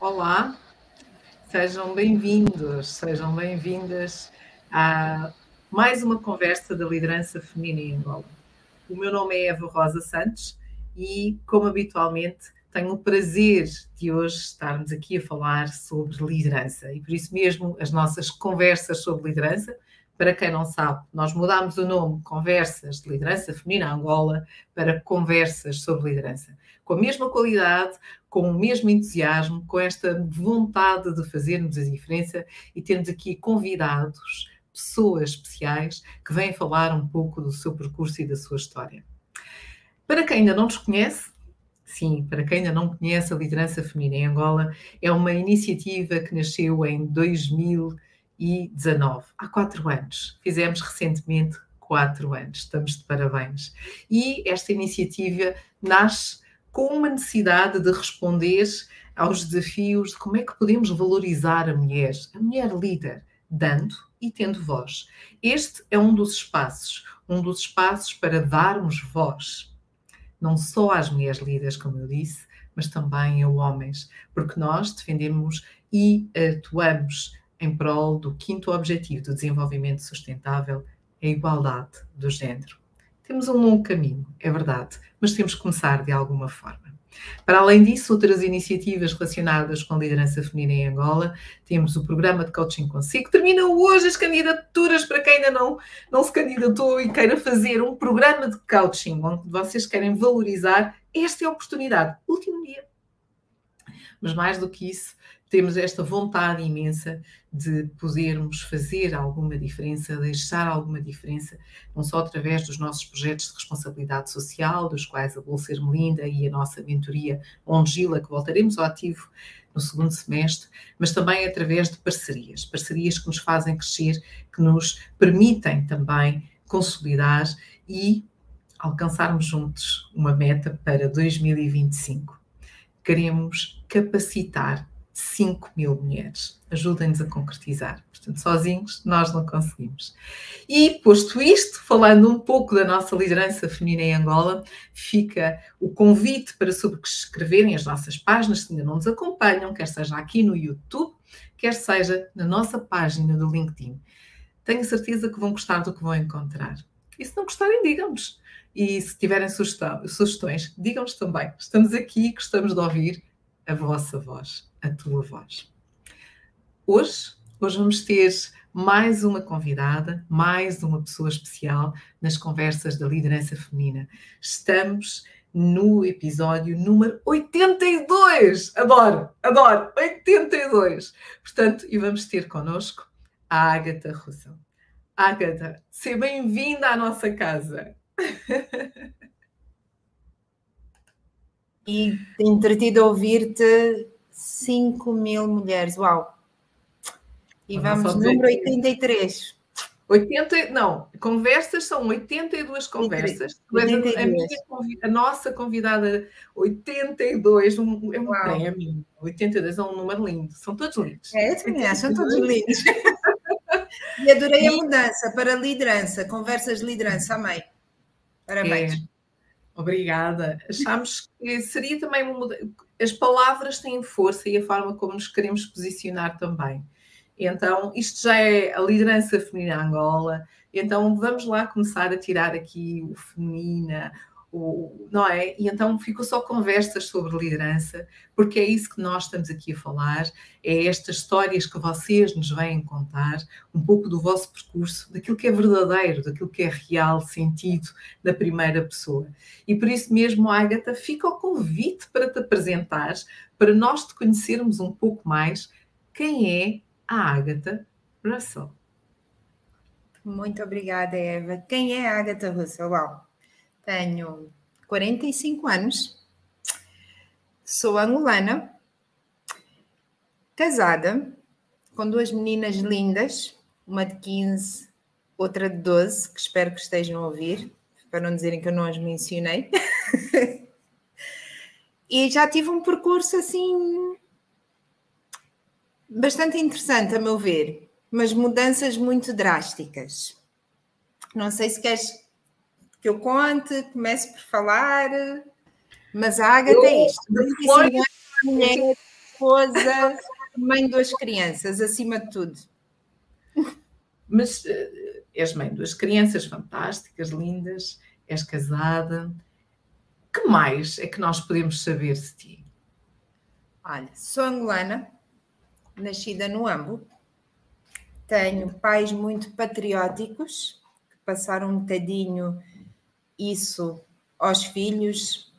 Olá, sejam bem-vindos, sejam bem-vindas a mais uma conversa da liderança feminina em Angola. O meu nome é Eva Rosa Santos e, como habitualmente, tenho o prazer de hoje estarmos aqui a falar sobre liderança e por isso mesmo as nossas conversas sobre liderança. Para quem não sabe, nós mudámos o nome Conversas de Liderança Feminina Angola para Conversas sobre Liderança com a mesma qualidade, com o mesmo entusiasmo, com esta vontade de fazermos a diferença e termos aqui convidados, pessoas especiais que vêm falar um pouco do seu percurso e da sua história. Para quem ainda não nos conhece, sim, para quem ainda não conhece a liderança feminina em Angola, é uma iniciativa que nasceu em 2019, há quatro anos. Fizemos recentemente quatro anos, estamos de parabéns. E esta iniciativa nasce com uma necessidade de responder aos desafios de como é que podemos valorizar a mulher, a mulher líder, dando e tendo voz. Este é um dos espaços, um dos espaços para darmos voz, não só às mulheres líderes, como eu disse, mas também a homens, porque nós defendemos e atuamos em prol do quinto objetivo do desenvolvimento sustentável, a igualdade do género. Temos um longo caminho, é verdade, mas temos que começar de alguma forma. Para além disso, outras iniciativas relacionadas com liderança feminina em Angola, temos o programa de coaching consigo. Termina hoje as candidaturas para quem ainda não, não se candidatou e queira fazer um programa de coaching onde vocês querem valorizar. Esta é a oportunidade. Último dia. Mas mais do que isso, temos esta vontade imensa de podermos fazer alguma diferença, deixar alguma diferença, não só através dos nossos projetos de responsabilidade social, dos quais a Bolsa Ermelinda e a nossa mentoria Ongila, que voltaremos ao ativo no segundo semestre, mas também através de parcerias, parcerias que nos fazem crescer, que nos permitem também consolidar e alcançarmos juntos uma meta para 2025. Queremos capacitar 5 mil mulheres. Ajudem-nos a concretizar. Portanto, sozinhos nós não conseguimos. E, posto isto, falando um pouco da nossa liderança feminina em Angola, fica o convite para subscreverem as nossas páginas, se ainda não nos acompanham, quer seja aqui no YouTube, quer seja na nossa página do LinkedIn. Tenho certeza que vão gostar do que vão encontrar. E se não gostarem, digam-nos. E se tiverem sugestões, digam-nos também. Estamos aqui, gostamos de ouvir a vossa voz a tua voz. Hoje, hoje vamos ter mais uma convidada, mais uma pessoa especial nas conversas da liderança feminina. Estamos no episódio número 82. Adoro, adoro, 82. Portanto, e vamos ter connosco a Agatha Russell. Agatha, seja bem-vinda à nossa casa. e entretido a ouvir-te 5 mil mulheres, uau! E vamos no número 83. 80, não, conversas são 82 conversas. 82. A, minha, a, nossa convidada 82, um, é um prémio. 82 é um número lindo, são todos lindos. É, também acho, são todos lindos. e adorei a mudança para liderança, conversas de liderança, amei. Parabéns. É. Obrigada. Achámos que seria também uma as palavras têm força e a forma como nos queremos posicionar também. Então, isto já é a liderança feminina Angola. Então, vamos lá começar a tirar aqui o feminina, o, não é? E então ficou só conversas sobre liderança, porque é isso que nós estamos aqui a falar, é estas histórias que vocês nos vêm contar, um pouco do vosso percurso, daquilo que é verdadeiro, daquilo que é real, sentido na primeira pessoa. E por isso mesmo, Agatha, fica o convite para te apresentares, para nós te conhecermos um pouco mais quem é a Agatha Russell. Muito obrigada, Eva. Quem é a Agatha Russell? Uau! Tenho 45 anos, sou angolana, casada, com duas meninas lindas, uma de 15, outra de 12, que espero que estejam a ouvir, para não dizerem que eu não as mencionei. e já tive um percurso assim bastante interessante, a meu ver, mas mudanças muito drásticas. Não sei se queres que eu conte, comece por falar, mas a Agatha é isto. Depois, mulher, esposa, mãe de duas crianças, acima de tudo. Mas uh, és mãe de duas crianças fantásticas, lindas, és casada. Que mais é que nós podemos saber de ti? Olha, sou angolana, nascida no Ambo. Tenho pais muito patrióticos, que passaram um bocadinho isso aos filhos.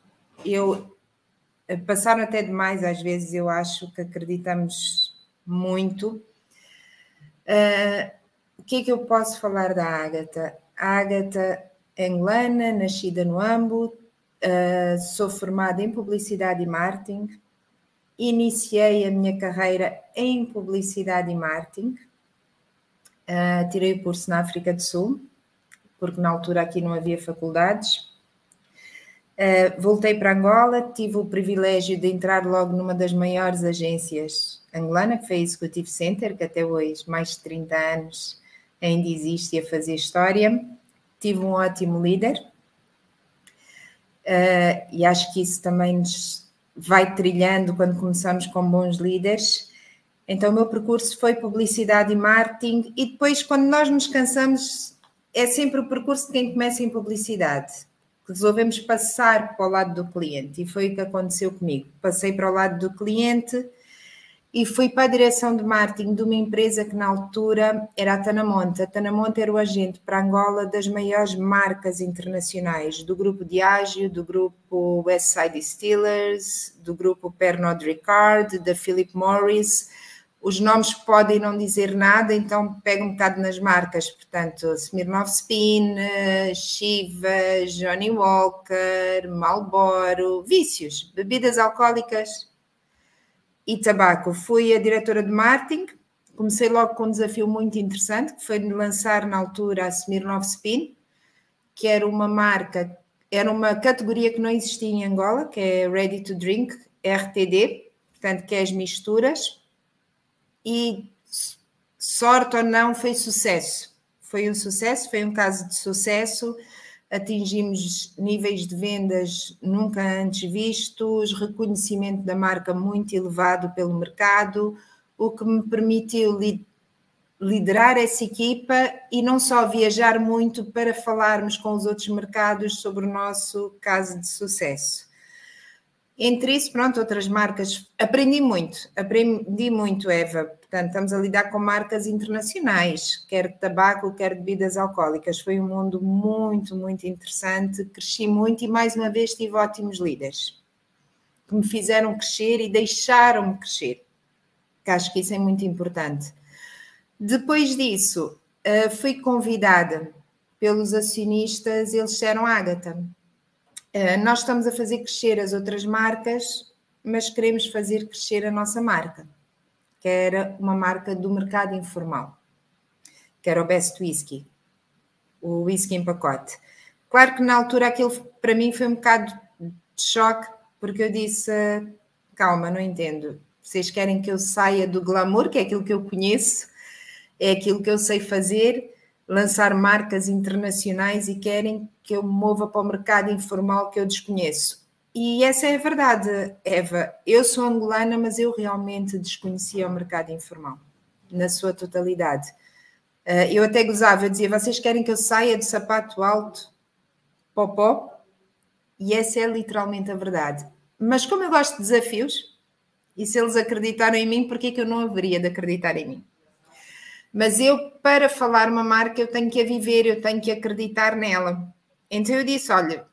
Eu eh, passaram até demais, às vezes eu acho que acreditamos muito. Uh, o que é que eu posso falar da Ágata? A Ágata é angolana, nascida no Ambo, uh, sou formada em publicidade e marketing, iniciei a minha carreira em publicidade e marketing, uh, tirei o curso na África do Sul, porque na altura aqui não havia faculdades. Uh, voltei para Angola, tive o privilégio de entrar logo numa das maiores agências angolana, que foi a Executive Center, que até hoje, mais de 30 anos, ainda existe a fazer história. Tive um ótimo líder, uh, e acho que isso também nos vai trilhando quando começamos com bons líderes. Então, o meu percurso foi publicidade e marketing, e depois, quando nós nos cansamos, é sempre o percurso de quem começa em publicidade. Resolvemos passar para o lado do cliente, e foi o que aconteceu comigo. Passei para o lado do cliente e fui para a direção de marketing de uma empresa que na altura era a Tanamonte. A Tanamonte era o agente para Angola das maiores marcas internacionais, do grupo Diageo, do grupo Westside Steelers, do grupo Pernod Ricard, da Philip Morris. Os nomes podem não dizer nada, então pego um bocado nas marcas, portanto, Smirnoff Spin, Shiva, Johnny Walker, Marlboro, vícios, bebidas alcoólicas, e tabaco. Fui a diretora de marketing, comecei logo com um desafio muito interessante, que foi lançar na altura a Smirnoff Spin, que era uma marca, era uma categoria que não existia em Angola, que é Ready to Drink, RTD, portanto, que é as misturas, e sorte ou não, foi sucesso. Foi um sucesso, foi um caso de sucesso atingimos níveis de vendas nunca antes vistos, reconhecimento da marca muito elevado pelo mercado, o que me permitiu liderar essa equipa e não só viajar muito para falarmos com os outros mercados sobre o nosso caso de sucesso. Entre isso, pronto, outras marcas. Aprendi muito, aprendi muito, Eva. Portanto, estamos a lidar com marcas internacionais, quer de tabaco, quer de bebidas alcoólicas. Foi um mundo muito, muito interessante. Cresci muito e, mais uma vez, tive ótimos líderes que me fizeram crescer e deixaram-me crescer. Que acho que isso é muito importante. Depois disso, eh, fui convidada pelos acionistas, eles disseram, Ágata, nós estamos a fazer crescer as outras marcas, mas queremos fazer crescer a nossa marca, que era uma marca do mercado informal, que era o Best Whisky, o whisky em pacote. Claro que na altura aquilo para mim foi um bocado de choque, porque eu disse: calma, não entendo. Vocês querem que eu saia do glamour, que é aquilo que eu conheço, é aquilo que eu sei fazer, lançar marcas internacionais e querem que eu me mova para o mercado informal que eu desconheço. E essa é a verdade, Eva. Eu sou angolana, mas eu realmente desconhecia o mercado informal, na sua totalidade. Eh, eu até gozava, eu dizia: vocês querem que eu saia de sapato alto, popó? E essa é literalmente a verdade. Mas como eu gosto de desafios, e se eles acreditaram em mim, por que eu não haveria de acreditar em mim? Mas eu, para falar uma marca, eu tenho que a viver, eu tenho que acreditar nela. Então eu disse: olha,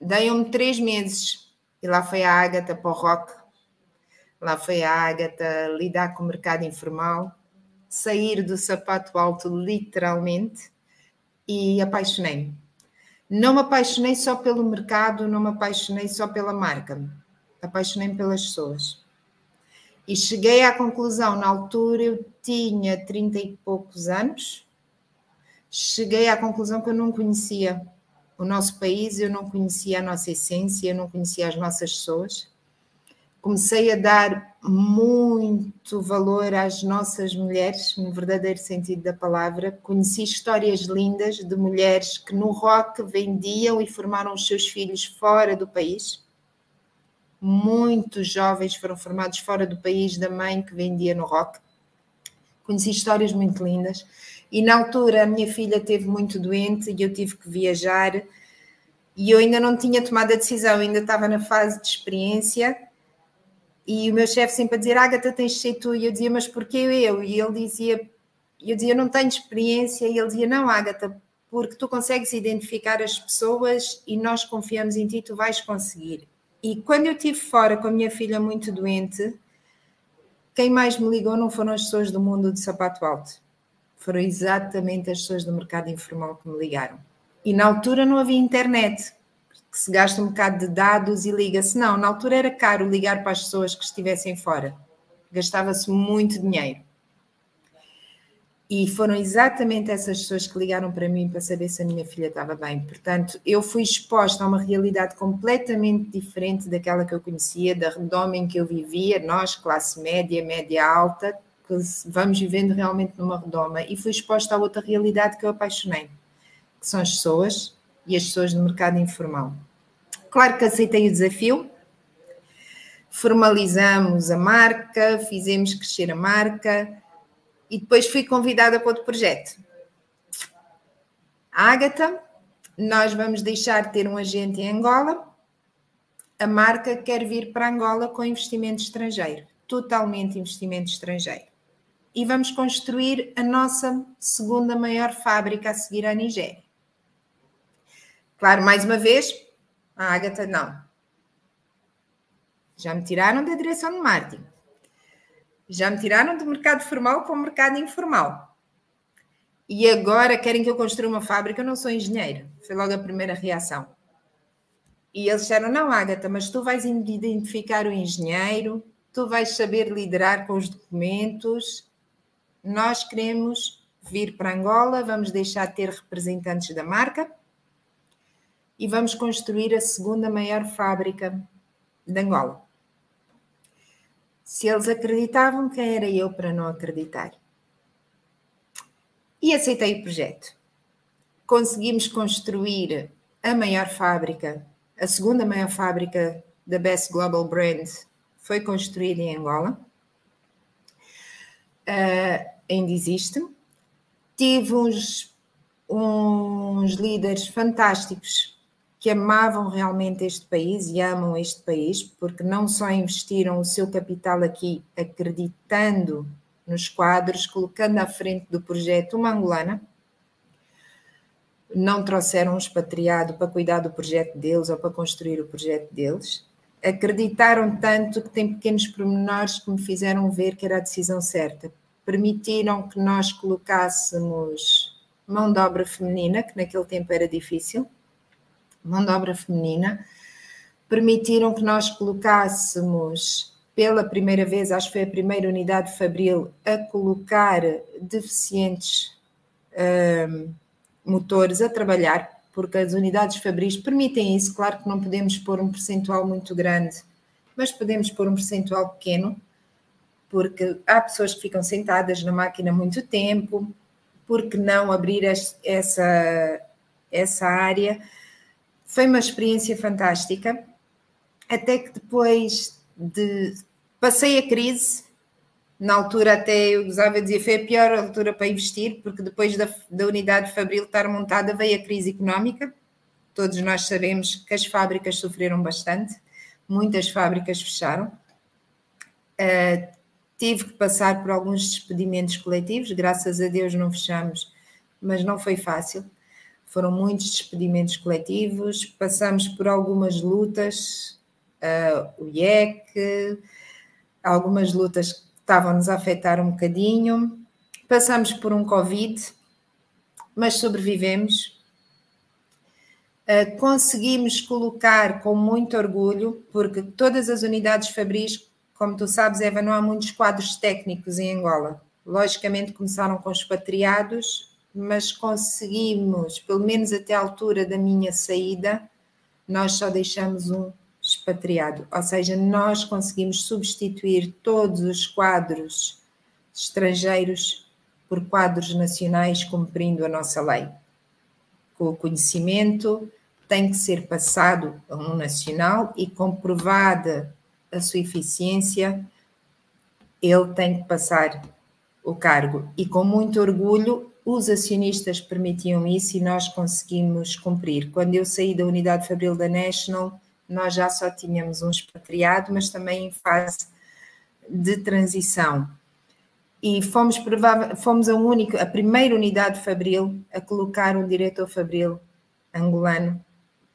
deem-me três meses. E lá foi a Ágata para o rock, lá foi a Ágata lidar com o mercado informal, sair do sapato alto, literalmente, e apaixonei-me. Não me apaixonei só pelo mercado, não me apaixonei só pela marca, apaixonei-me pelas pessoas. E cheguei à conclusão, na altura eu tinha 30 e poucos anos, cheguei à conclusão que eu não conhecia o nosso país, eu não conhecia a nossa essência, eu não conhecia as nossas pessoas. Comecei a dar muito valor às nossas mulheres, no verdadeiro sentido da palavra. Conheci histórias lindas de mulheres que no rock vendiam e formaram os seus filhos fora do país muitos jovens foram formados fora do país da mãe que vendia no rock. Conheci histórias muito lindas. E na altura a minha filha teve muito doente e eu tive que viajar e eu ainda não tinha tomado a decisão, ainda estava na fase de experiência e o meu chefe sempre a dizer, Agatha, tens de ser tu. E eu dizia, mas porquê eu? E ele dizia, eu dizia, não tenho experiência. E ele dizia, não, Agatha, porque tu consegues identificar as pessoas e nós confiamos em ti, tu vais conseguir. E quando eu estive fora com a minha filha muito doente, quem mais me ligou não foram as pessoas do mundo do sapato alto. Foram exatamente as pessoas do mercado informal que me ligaram. E na altura não havia internet, que se gasta um bocado de dados e liga-se. Não, na altura era caro ligar para as pessoas que estivessem fora. Gastava-se muito dinheiro. E foram exatamente essas pessoas que ligaram para mim para saber se a minha filha estava bem. Portanto, eu fui exposta a uma realidade completamente diferente daquela que eu conhecia, da redoma em que eu vivia, nós, classe média, média alta, que vamos vivendo realmente numa redoma. E fui exposta a outra realidade que eu apaixonei, que são as pessoas e as pessoas do mercado informal. Claro que aceitei o desafio, formalizamos a marca, fizemos crescer a marca e depois fui convidada para outro projeto. A Ágata, nós vamos deixar de ter um agente em Angola. A marca quer vir para Angola com investimento estrangeiro, totalmente investimento estrangeiro. E vamos construir a nossa segunda maior fábrica a seguir à Nigéria. Claro, mais uma vez, a Agatha não. Já me tiraram da direção de marketing. Já me tiraram do mercado formal para o mercado informal. E agora querem que eu construa uma fábrica, eu não sou engenheiro. Foi logo a primeira reação. E eles disseram: Não, Agatha, mas tu vais identificar o engenheiro, tu vais saber liderar com os documentos. Nós queremos vir para Angola, vamos deixar de ter representantes da marca e vamos construir a segunda maior fábrica de Angola. Se eles acreditavam, quem era eu para não acreditar? E aceitei o projeto. Conseguimos construir a maior fábrica, a segunda maior fábrica da Best Global Brand foi construída em Angola. Uh, ainda existe. Tive uns, uns líderes fantásticos que amavam realmente este país e amam este país, porque não só investiram o seu capital aqui, acreditando nos quadros, colocando à frente do projeto uma angolana, não trouxeram um expatriado para cuidar do projeto deles ou para construir o projeto deles. Acreditaram tanto que tem pequenos pormenores que me fizeram ver que era a decisão certa. Permitiram que nós colocássemos mão de obra feminina, que naquele tempo era difícil, mão de obra feminina, permitiram que nós colocássemos pela primeira vez, acho que foi a primeira unidade de Fabril, a colocar deficientes um, motores a trabalhar, porque as unidades Fabris permitem isso. Claro que não podemos pôr um percentual muito grande, mas podemos pôr um percentual pequeno, porque há pessoas que ficam sentadas na máquina muito tempo, porque não abrir essa, essa área? Foi uma experiência fantástica, até que depois de. Passei a crise, na altura até eu gozava dizer foi a pior altura para investir, porque depois da, da unidade Fabril estar montada veio a crise económica. Todos nós sabemos que as fábricas sofreram bastante, muitas fábricas fecharam. Uh, tive que passar por alguns despedimentos coletivos, graças a Deus não fechamos, mas não foi fácil foram muitos despedimentos coletivos, passamos por algumas lutas, uh, o IEC, algumas lutas que estavam-nos a afetar um bocadinho, passamos por um Covid, mas sobrevivemos. Uh, conseguimos colocar com muito orgulho, porque todas as unidades Fabris, como tu sabes, Eva, não há muitos quadros técnicos em Angola. Logicamente começaram com expatriados, mas conseguimos, pelo menos até a altura da minha saída, nós só deixamos um expatriado, ou seja, nós conseguimos substituir todos os quadros estrangeiros por quadros nacionais, cumprindo a nossa lei, com o conhecimento tem que ser passado a um nacional e comprovada a sua eficiência, ele tem que passar o cargo. E com muito orgulho, os acionistas permitiam isso e nós conseguimos cumprir. Quando eu saí da unidade fabril da National, nós já só tínhamos um expatriado, mas também em fase de transição. E fomos, fomos a, única, a primeira unidade fabril a colocar um diretor fabril angolano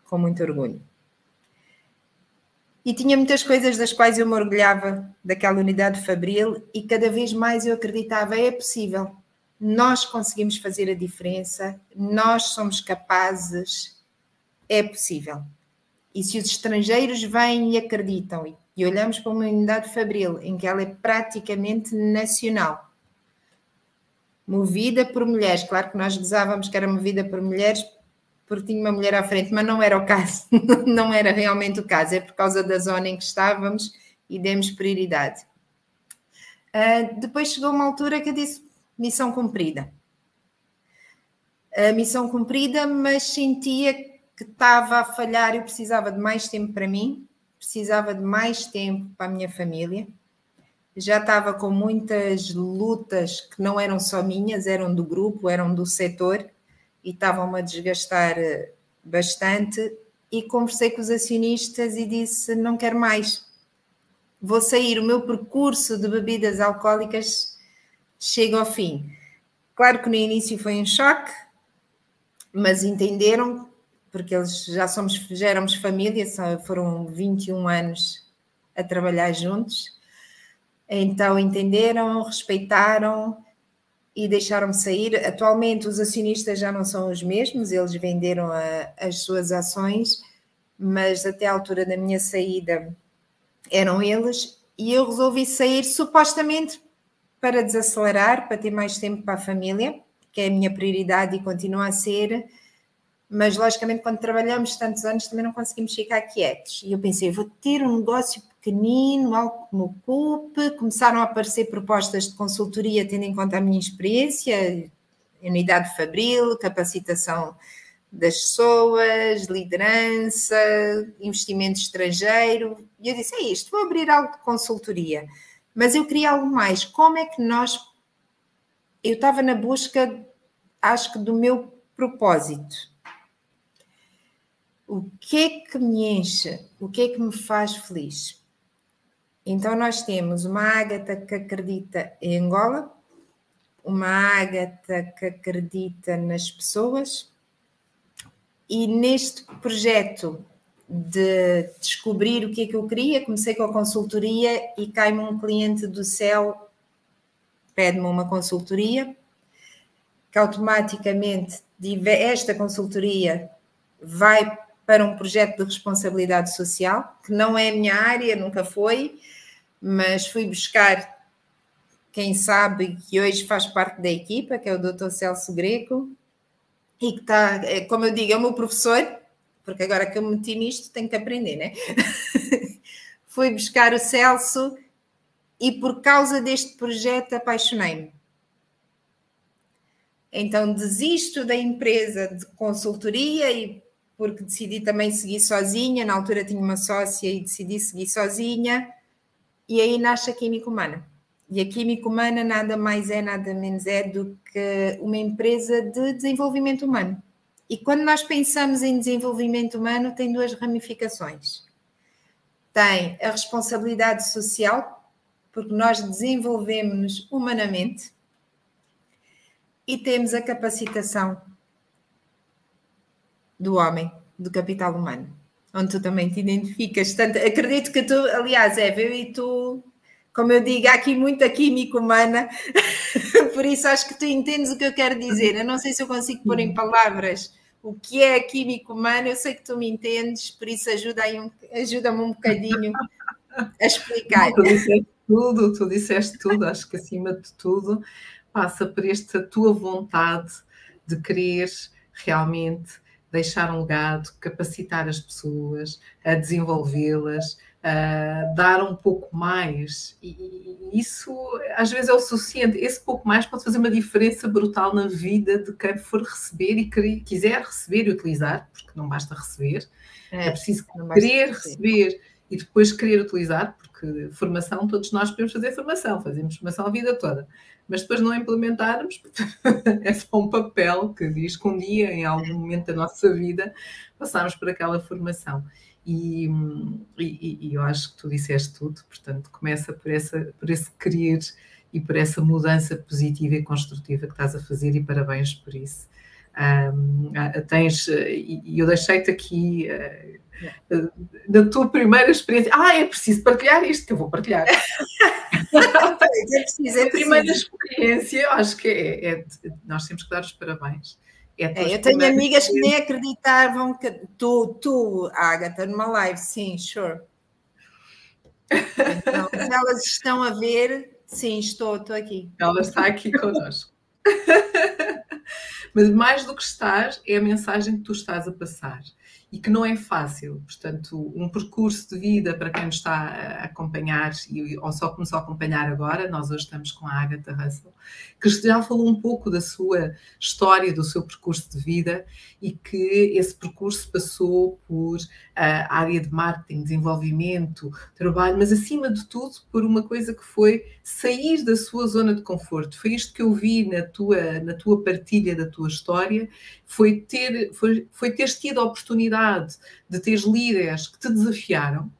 com muito orgulho. E tinha muitas coisas das quais eu me orgulhava daquela unidade fabril e cada vez mais eu acreditava, é possível, nós conseguimos fazer a diferença, nós somos capazes, é possível. E se os estrangeiros vêm e acreditam e olhamos para uma unidade fabril em que ela é praticamente nacional, movida por mulheres, claro que nós gozávamos que era movida por mulheres porque tinha uma mulher à frente, mas não era o caso, não era realmente o caso, é por causa da zona em que estávamos e demos prioridade. Uh, depois chegou uma altura que eu disse: missão cumprida. A missão cumprida, mas sentia que estava a falhar, eu precisava de mais tempo para mim, precisava de mais tempo para a minha família. Já estava com muitas lutas que não eram só minhas, eram do grupo, eram do setor e estavam-me a desgastar eh, bastante. E conversei com os acionistas e disse: não quero mais, vou sair. O meu percurso de bebidas alcoólicas chega ao fim. Claro que no início foi um choque, mas entenderam, porque eles já somos, já éramos família, foram 21 anos a trabalhar juntos. Então entenderam, respeitaram e deixaram-me sair. Atualmente os acionistas já não são os mesmos, eles venderam a, as suas ações, mas até a altura da minha saída eram eles, e eu resolvi sair supostamente para desacelerar, para ter mais tempo para a família, que é a minha prioridade e continua a ser, mas logicamente quando trabalhamos tantos anos também não conseguimos ficar quietos. E eu pensei, vou ter um negócio pequenino, algo que me ocupe. Começaram a aparecer propostas de consultoria, tendo em conta a minha experiência, unidade fabril, capacitação das pessoas, liderança, investimento estrangeiro. E eu disse: é isto, vou abrir algo de consultoria. Mas eu queria algo mais. Como é que nós. Eu estava na busca, acho que, do meu propósito. O que é que me enche? O que é que me faz feliz? Então, nós temos uma Ágata que acredita em Angola, uma Ágata que acredita nas pessoas, e neste projeto de descobrir o que é que eu queria, comecei com a consultoria e cai-me um cliente do céu, pede-me uma consultoria, que automaticamente esta consultoria vai para um projeto de responsabilidade social, que não é a minha área, nunca foi, mas fui buscar quem sabe que hoje faz parte da equipa, que é o Dr. Celso Greco, e que está, é, como eu digo, é o meu professor, porque agora que eu me meti nisto tenho que aprender, né? fui buscar o Celso e por causa deste projeto apaixonei-me. Então desisto da empresa de consultoria e porque decidi também seguir sozinha, na altura tinha uma sócia e decidi seguir sozinha e aí nasce a Química Humana. E a Química Humana nada mais é, nada menos é do que uma empresa de desenvolvimento humano. E quando nós pensamos em desenvolvimento humano, tem duas ramificações. Tem a responsabilidade social, porque nós desenvolvemos-nos humanamente, e temos a capacitação do homem, do capital humano onde tu também te identificas. Tanto, acredito que tu, aliás, é, eu e tu, como eu digo, há aqui muita química humana, por isso acho que tu entendes o que eu quero dizer. Eu não sei se eu consigo pôr em palavras o que é a química humana, eu sei que tu me entendes, por isso ajuda um, ajuda-me um bocadinho a explicar. Tu disseste tudo, tu disseste tudo, acho que acima de tudo passa por esta tua vontade de querer realmente deixar um legado, capacitar as pessoas, a desenvolvê-las, uh, dar um pouco mais, e, e, isso às vezes é o suficiente. Esse pouco mais pode fazer uma diferença brutal na vida de quem for receber e querer, quiser receber e utilizar, porque não basta receber, é, é preciso querer receber e depois querer utilizar, porque formação, todos nós podemos fazer formação, fazemos formação a vida toda, mas depois não implementarmos, é só um papel que diz que um dia, em algum momento da nossa vida, passamos por aquela formação. E, e, e, eu acho que tu disseste tudo, portanto, começa por, essa, por esse querer e por essa mudança positiva e construtiva que estás a fazer, e parabéns por isso. Um, tens, e eu deixei-te aqui uh, na tua primeira experiência. Ah, é preciso partilhar isto, que eu vou partilhar. é preciso, é a primeira experiência, eu acho que é, é, nós temos que dar os parabéns é, eu tenho amigas que nem acreditavam que tu, tu, Agatha, numa live, sim, sure. Então, se elas estão a ver, sim, estou, estou aqui. Ela está aqui connosco. Mas mais do que estar, é a mensagem que tu estás a passar e que não é fácil. Portanto, um percurso de vida para quem nos está a acompanhar e, ou só começou a acompanhar agora, nós hoje estamos com a Agatha Russell, que já falou um pouco da sua história, do seu percurso de vida e que esse percurso passou por a área de marketing, desenvolvimento, trabalho, mas acima de tudo por uma coisa que foi sair da sua zona de conforto. Foi isto que eu vi na tua, na tua partilha da tua história, foi ter, foi, foi teres tido a oportunidade de teres líderes que te desafiaram,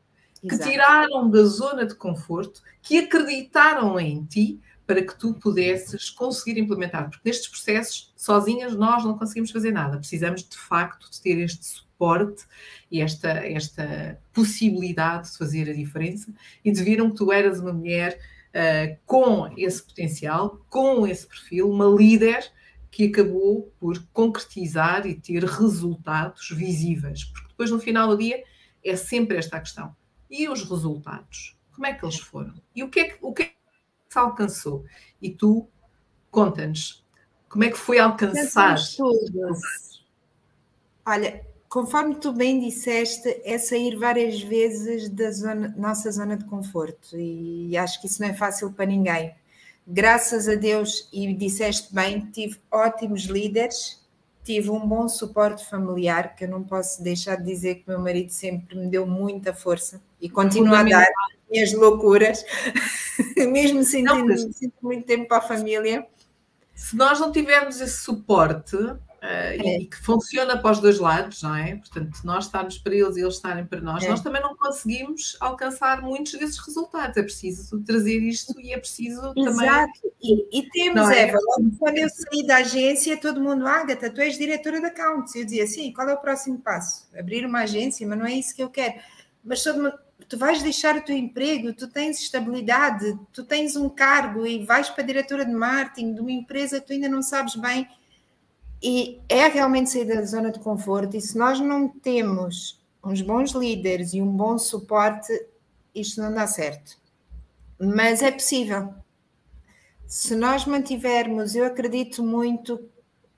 Exato. que tiraram da zona de conforto, que acreditaram em ti para que tu pudesses conseguir implementar, porque nestes processos, sozinhas, nós não conseguimos fazer nada. Precisamos, de facto, de ter este suporte e esta, esta possibilidade de fazer a diferença e de viram que tu eras uma mulher uh, com esse potencial, com esse perfil, uma líder que acabou por concretizar e ter resultados visíveis, porque depois no final do dia é sempre esta a questão. E os resultados? Como é que eles foram? E o que é que, o que, é se alcançou? E tu conta-nos como é que foi alcançar. Olha, conforme tu bem disseste, é sair várias vezes da zona, nossa zona de conforto e acho que isso não é fácil para ninguém. Graças a Deus, e disseste bem, tive ótimos líderes, tive um bom suporte familiar, que eu não posso deixar de dizer que meu marido sempre me deu muita força e continua a dar minhas loucuras, mesmo sentindo, não, sinto muito tempo para a família. Se nós não tivermos esse suporte, Uh, é. e que funciona para os dois lados, não é? Portanto, nós estarmos para eles e eles estarem para nós, é. nós também não conseguimos alcançar muitos desses resultados. É preciso trazer isto e é preciso Exato. também. Exato, e, e temos, é? Eva, quando eu saí da agência, todo mundo, Agatha, tu és diretora de accounts. Eu dizia, sim, qual é o próximo passo? Abrir uma agência, mas não é isso que eu quero. Mas todo mundo, tu vais deixar o teu emprego, tu tens estabilidade, tu tens um cargo e vais para a diretora de marketing de uma empresa que tu ainda não sabes bem e é realmente sair da zona de conforto, e se nós não temos uns bons líderes e um bom suporte, isto não dá certo. Mas é possível. Se nós mantivermos, eu acredito muito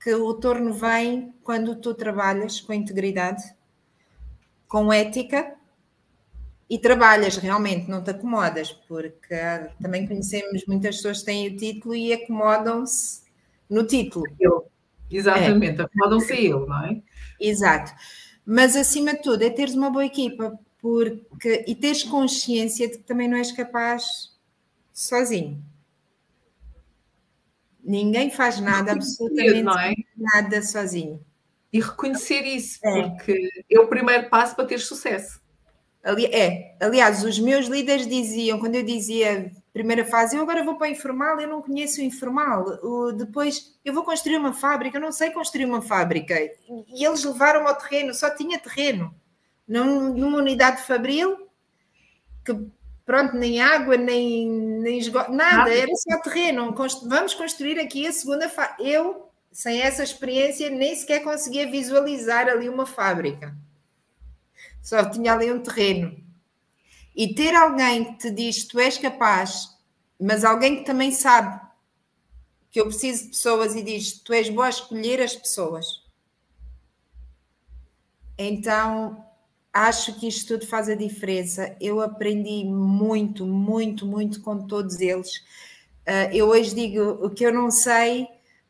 que o retorno vem quando tu trabalhas com integridade, com ética e trabalhas realmente, não te acomodas, porque também conhecemos muitas pessoas que têm o título e acomodam-se no título. Eu, Exatamente, é. acomodam ser eu, não é? Exato. Mas acima de tudo é teres uma boa equipa porque, e teres consciência de que também não és capaz sozinho. Ninguém faz nada, absolutamente é? nada sozinho. E reconhecer isso, é. porque é o primeiro passo para ter sucesso. Ali, é, aliás, os meus líderes diziam, quando eu dizia primeira fase, eu agora vou para o informal, eu não conheço o informal. O, depois, eu vou construir uma fábrica, eu não sei construir uma fábrica. E eles levaram ao terreno, só tinha terreno. Num, numa unidade fabril, que pronto, nem água, nem, nem esgoto, nada, era só terreno. Vamos construir aqui a segunda fábrica. Eu, sem essa experiência, nem sequer conseguia visualizar ali uma fábrica. Só tinha ali um terreno. E ter alguém que te diz tu és capaz, mas alguém que também sabe que eu preciso de pessoas e diz tu és boa a escolher as pessoas. Então acho que isto tudo faz a diferença. Eu aprendi muito, muito, muito com todos eles. Uh, eu hoje digo o que eu não sei,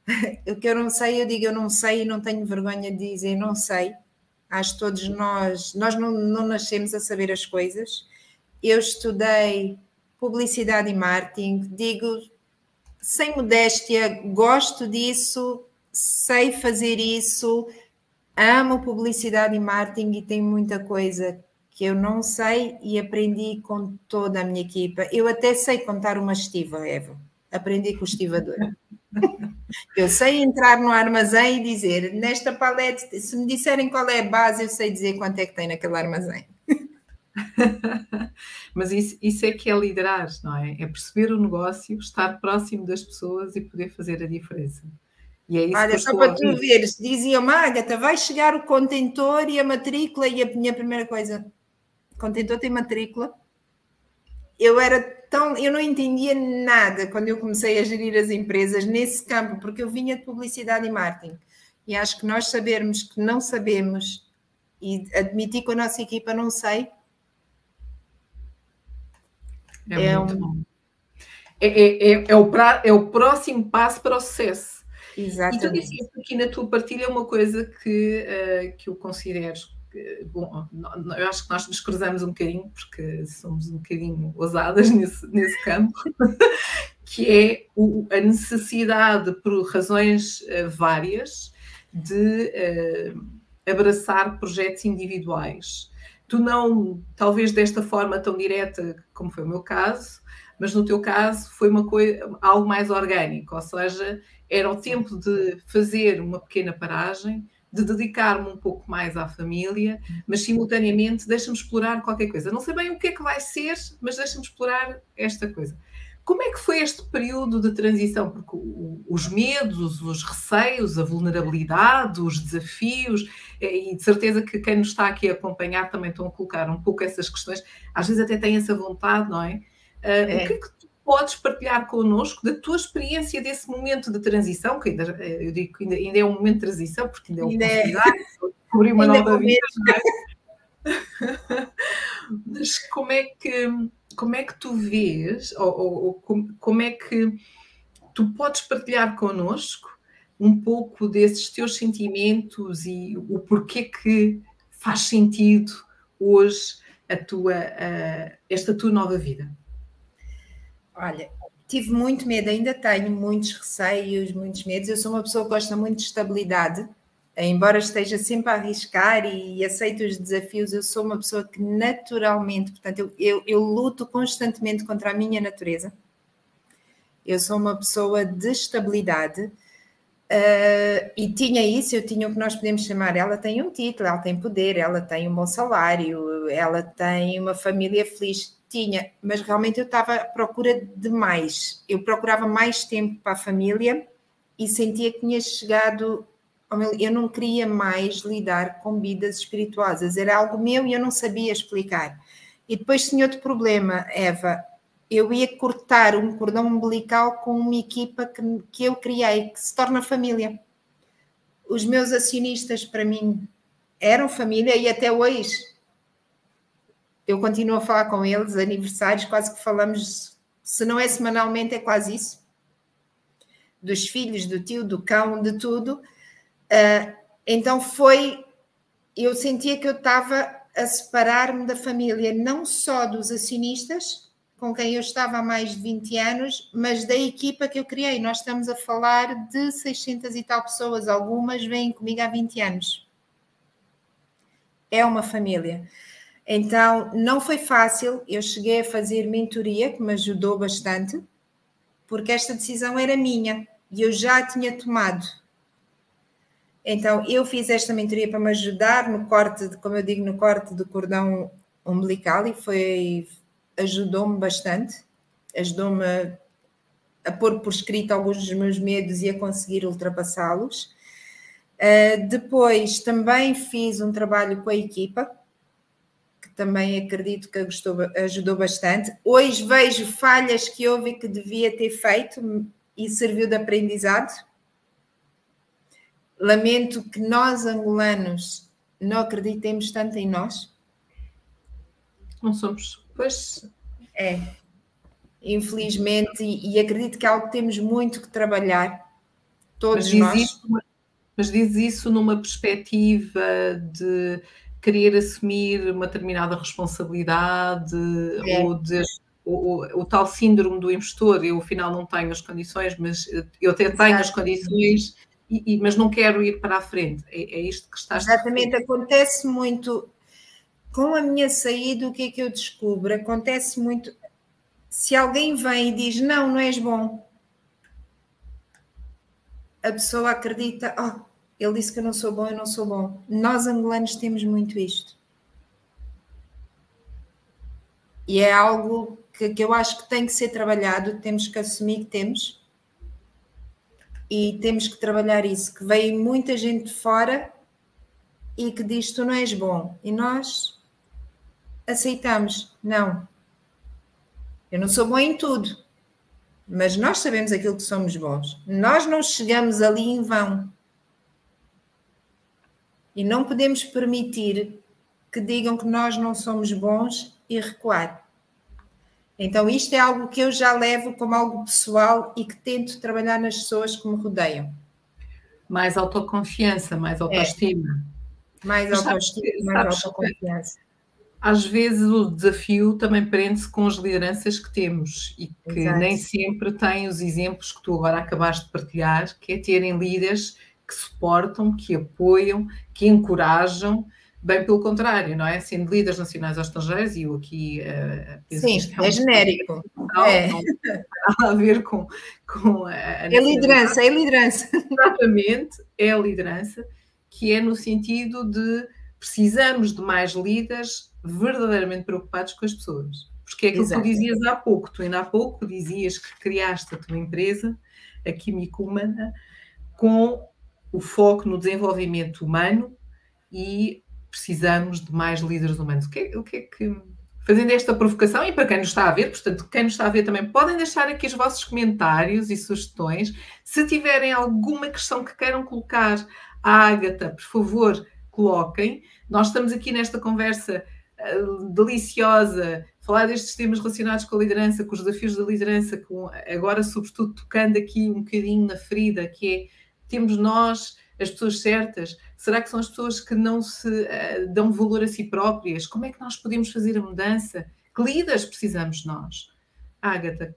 o que eu não sei, eu digo eu não sei e não tenho vergonha de dizer não sei. Acho que todos nós, nós não, não nascemos a saber as coisas. Eu estudei publicidade e marketing, digo sem modéstia, gosto disso, sei fazer isso, amo publicidade e marketing e tem muita coisa que eu não sei e aprendi com toda a minha equipa. Eu até sei contar uma estiva, Eva. Aprendi com o estivador. eu sei entrar no armazém e dizer, nesta palete, se me disserem qual é a base, eu sei dizer quanto é que tem naquele armazém. Mas isso, isso é que é liderar, não é? É perceber o negócio, estar próximo das pessoas e poder fazer a diferença. E é isso Olha, só para tu veres, dizia-me, Agatha, vai chegar o contentor e a matrícula, e a minha primeira coisa, contentor tem matrícula. Eu era tão, eu não entendia nada quando eu comecei a gerir as empresas nesse campo, porque eu vinha de publicidade e marketing. E acho que nós sabermos que não sabemos e admitir com a nossa equipa não sei. É, é muito um... bom. É, é, é, é, o pra, é o próximo passo para o sucesso. Exatamente. E tu disseste aqui na tua partilha uma coisa que, uh, que eu considero. Bom, eu acho que nós nos cruzamos um bocadinho, porque somos um bocadinho ousadas nesse, nesse campo, que é o, a necessidade, por razões uh, várias, de uh, abraçar projetos individuais. Tu não, talvez desta forma tão direta como foi o meu caso, mas no teu caso foi uma coisa, algo mais orgânico, ou seja, era o tempo de fazer uma pequena paragem, de dedicar-me um pouco mais à família, mas simultaneamente deixa-me explorar qualquer coisa. Não sei bem o que é que vai ser, mas deixa-me explorar esta coisa. Como é que foi este período de transição? Porque os medos, os receios, a vulnerabilidade, os desafios, eh, e de certeza que quem nos está aqui a acompanhar também estão a colocar um pouco essas questões, às vezes até tem essa vontade, não é? Uh, é. O que é que podes partilhar connosco da tua experiência desse momento de transição, que ainda, eh, eu digo que ainda, ainda é um momento de transição, porque ainda é um ainda é. descobrir uma nova vida. É? Mas como é que como é que tu vês, ou, ou, ou como, como é que tu podes partilhar connosco um pouco desses teus sentimentos e o porquê que faz sentido hoje a tua, a, esta tua nova vida? Olha, tive muito medo, ainda tenho muitos receios, muitos medos. Eu sou uma pessoa que gosta muito de estabilidade, embora esteja sempre a arriscar e aceito os desafios, eu sou uma pessoa que naturalmente, portanto, eu, eu, eu luto constantemente contra a minha natureza. Eu sou uma pessoa de estabilidade. Uh, e tinha isso, eu tinha o que nós podemos chamar, ela tem um título, ela tem poder, ela tem um bom salário, ela tem uma família feliz tinha, mas realmente eu estava à procura de mais. Eu procurava mais tempo para a família e sentia que tinha chegado. Eu não queria mais lidar com vidas espirituosas, era algo meu e eu não sabia explicar. E depois tinha outro problema, Eva. Eu ia cortar um cordão umbilical com uma equipa que, que eu criei, que se torna família. Os meus acionistas, para mim, eram família e até hoje eu continuo a falar com eles, aniversários, quase que falamos, se não é semanalmente, é quase isso. Dos filhos, do tio, do cão, de tudo. Uh, então foi, eu sentia que eu estava a separar-me da família, não só dos acionistas, com quem eu estava há mais de 20 anos, mas da equipa que eu criei. Nós estamos a falar de 600 e tal pessoas, algumas vêm comigo há 20 anos. É uma família. Então, não foi fácil. Eu cheguei a fazer mentoria, que me ajudou bastante, porque esta decisão era minha e eu já a tinha tomado. Então, eu fiz esta mentoria para me ajudar no corte, como eu digo, no corte do cordão umbilical e foi ajudou-me bastante, ajudou-me a, a pôr por escrito alguns dos meus medos e a conseguir ultrapassá-los. Uh, depois também fiz um trabalho com a equipa, também acredito que ajudou bastante. Hoje vejo falhas que houve que devia ter feito e serviu de aprendizado. Lamento que nós, angolanos, não acreditemos tanto em nós. Não somos. Pois. É. Infelizmente, e, e acredito que é algo que temos muito que trabalhar, todos mas nós. Isso, mas diz isso numa perspectiva de querer assumir uma determinada responsabilidade é. ou de o, o, o, tal síndrome do impostor, eu afinal não tenho as condições, mas eu até tenho as condições, e, e, mas não quero ir para a frente. É, é isto que estás Exatamente, acontece muito. Com a minha saída, o que é que eu descubro? Acontece muito. Se alguém vem e diz não, não és bom, a pessoa acredita, oh, ele disse que eu não sou bom, eu não sou bom. Nós angolanos temos muito isto. E é algo que, que eu acho que tem que ser trabalhado, temos que assumir que temos e temos que trabalhar isso, que vem muita gente de fora e que diz tu não és bom e nós aceitamos, não eu não sou bom em tudo mas nós sabemos aquilo que somos bons nós não chegamos ali em vão e não podemos permitir que digam que nós não somos bons e recuar então, isto é algo que eu já levo como algo pessoal e que tento trabalhar nas pessoas que me rodeiam. Mais autoconfiança, mais autoestima. É. Mais autoestima, mais autoconfiança. Às vezes o desafio também prende-se com as lideranças que temos e que Exato. nem sempre têm os exemplos que tu agora acabaste de partilhar, que é terem líderes que suportam, que apoiam, que encorajam Bem pelo contrário, não é? Sendo líderes nacionais ou estrangeiros, e eu aqui uh, Sim, é, é genérico. Não, é. não tem nada a ver com, com a, a É liderança, é liderança. Exatamente, é a liderança, que é no sentido de precisamos de mais líderes verdadeiramente preocupados com as pessoas. Porque é aquilo Exato. que tu dizias há pouco, tu ainda há pouco dizias que criaste a tua empresa, a Química Humana, com o foco no desenvolvimento humano e precisamos de mais líderes humanos. O que, é, o que é que. Fazendo esta provocação, e para quem nos está a ver, portanto, quem nos está a ver também, podem deixar aqui os vossos comentários e sugestões. Se tiverem alguma questão que queiram colocar à Ágata, por favor, coloquem. Nós estamos aqui nesta conversa deliciosa, falar destes temas relacionados com a liderança, com os desafios da liderança, com, agora, sobretudo, tocando aqui um bocadinho na ferida, que é temos nós as pessoas certas? Será que são as pessoas que não se uh, dão valor a si próprias? Como é que nós podemos fazer a mudança? Que líderes precisamos nós? Ágata,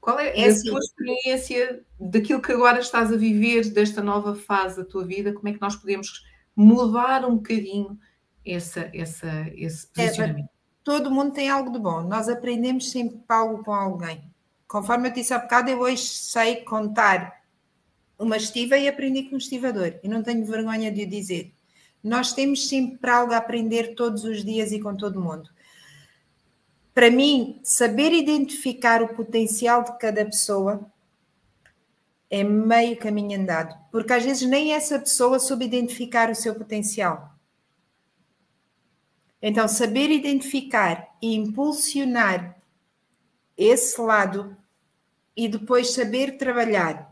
qual é, é a assim. tua experiência daquilo que agora estás a viver, desta nova fase da tua vida? Como é que nós podemos mudar um bocadinho essa, essa, esse é, posicionamento? É, todo mundo tem algo de bom. Nós aprendemos sempre algo com alguém. Conforme eu disse há bocado, eu hoje sei contar uma estiva e aprendi com um estivador, e não tenho vergonha de o dizer. Nós temos sempre algo a aprender todos os dias e com todo mundo. Para mim, saber identificar o potencial de cada pessoa é meio caminho andado, porque às vezes nem essa pessoa soube identificar o seu potencial. Então, saber identificar e impulsionar esse lado e depois saber trabalhar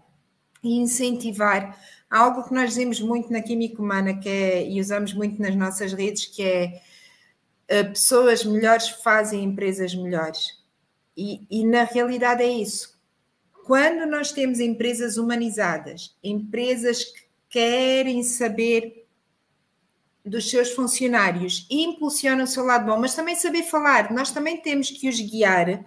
e incentivar algo que nós dizemos muito na química humana que é, e usamos muito nas nossas redes, que é uh, pessoas melhores fazem empresas melhores. E, e na realidade é isso. Quando nós temos empresas humanizadas, empresas que querem saber dos seus funcionários e impulsionam o seu lado bom, mas também saber falar, nós também temos que os guiar,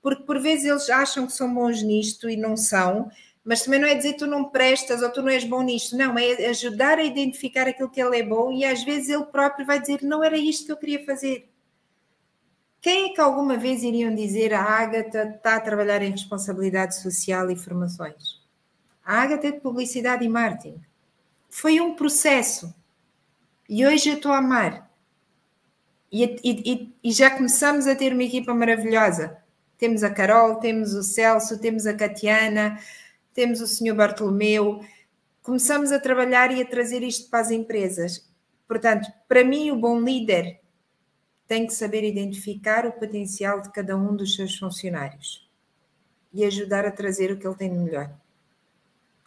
porque por vezes eles acham que são bons nisto e não são, mas também não é dizer tu não prestas ou tu não és bom nisto, não, é ajudar a identificar aquilo que ele é bom e às vezes ele próprio vai dizer não era isto que eu queria fazer. Quem é que alguma vez iriam dizer a Ágata está a trabalhar em responsabilidade social e formações? A Ágata é de publicidade e marketing. Foi um processo. E hoje eu estou a amar. E, e, e já começamos a ter uma equipa maravilhosa. Temos a Carol, temos o Celso, temos a Catiana, temos o senhor Bartolomeu, começamos a trabalhar e a trazer isto para as empresas. Portanto, para mim, o bom líder tem que saber identificar o potencial de cada um dos seus funcionários e ajudar a trazer o que ele tem de melhor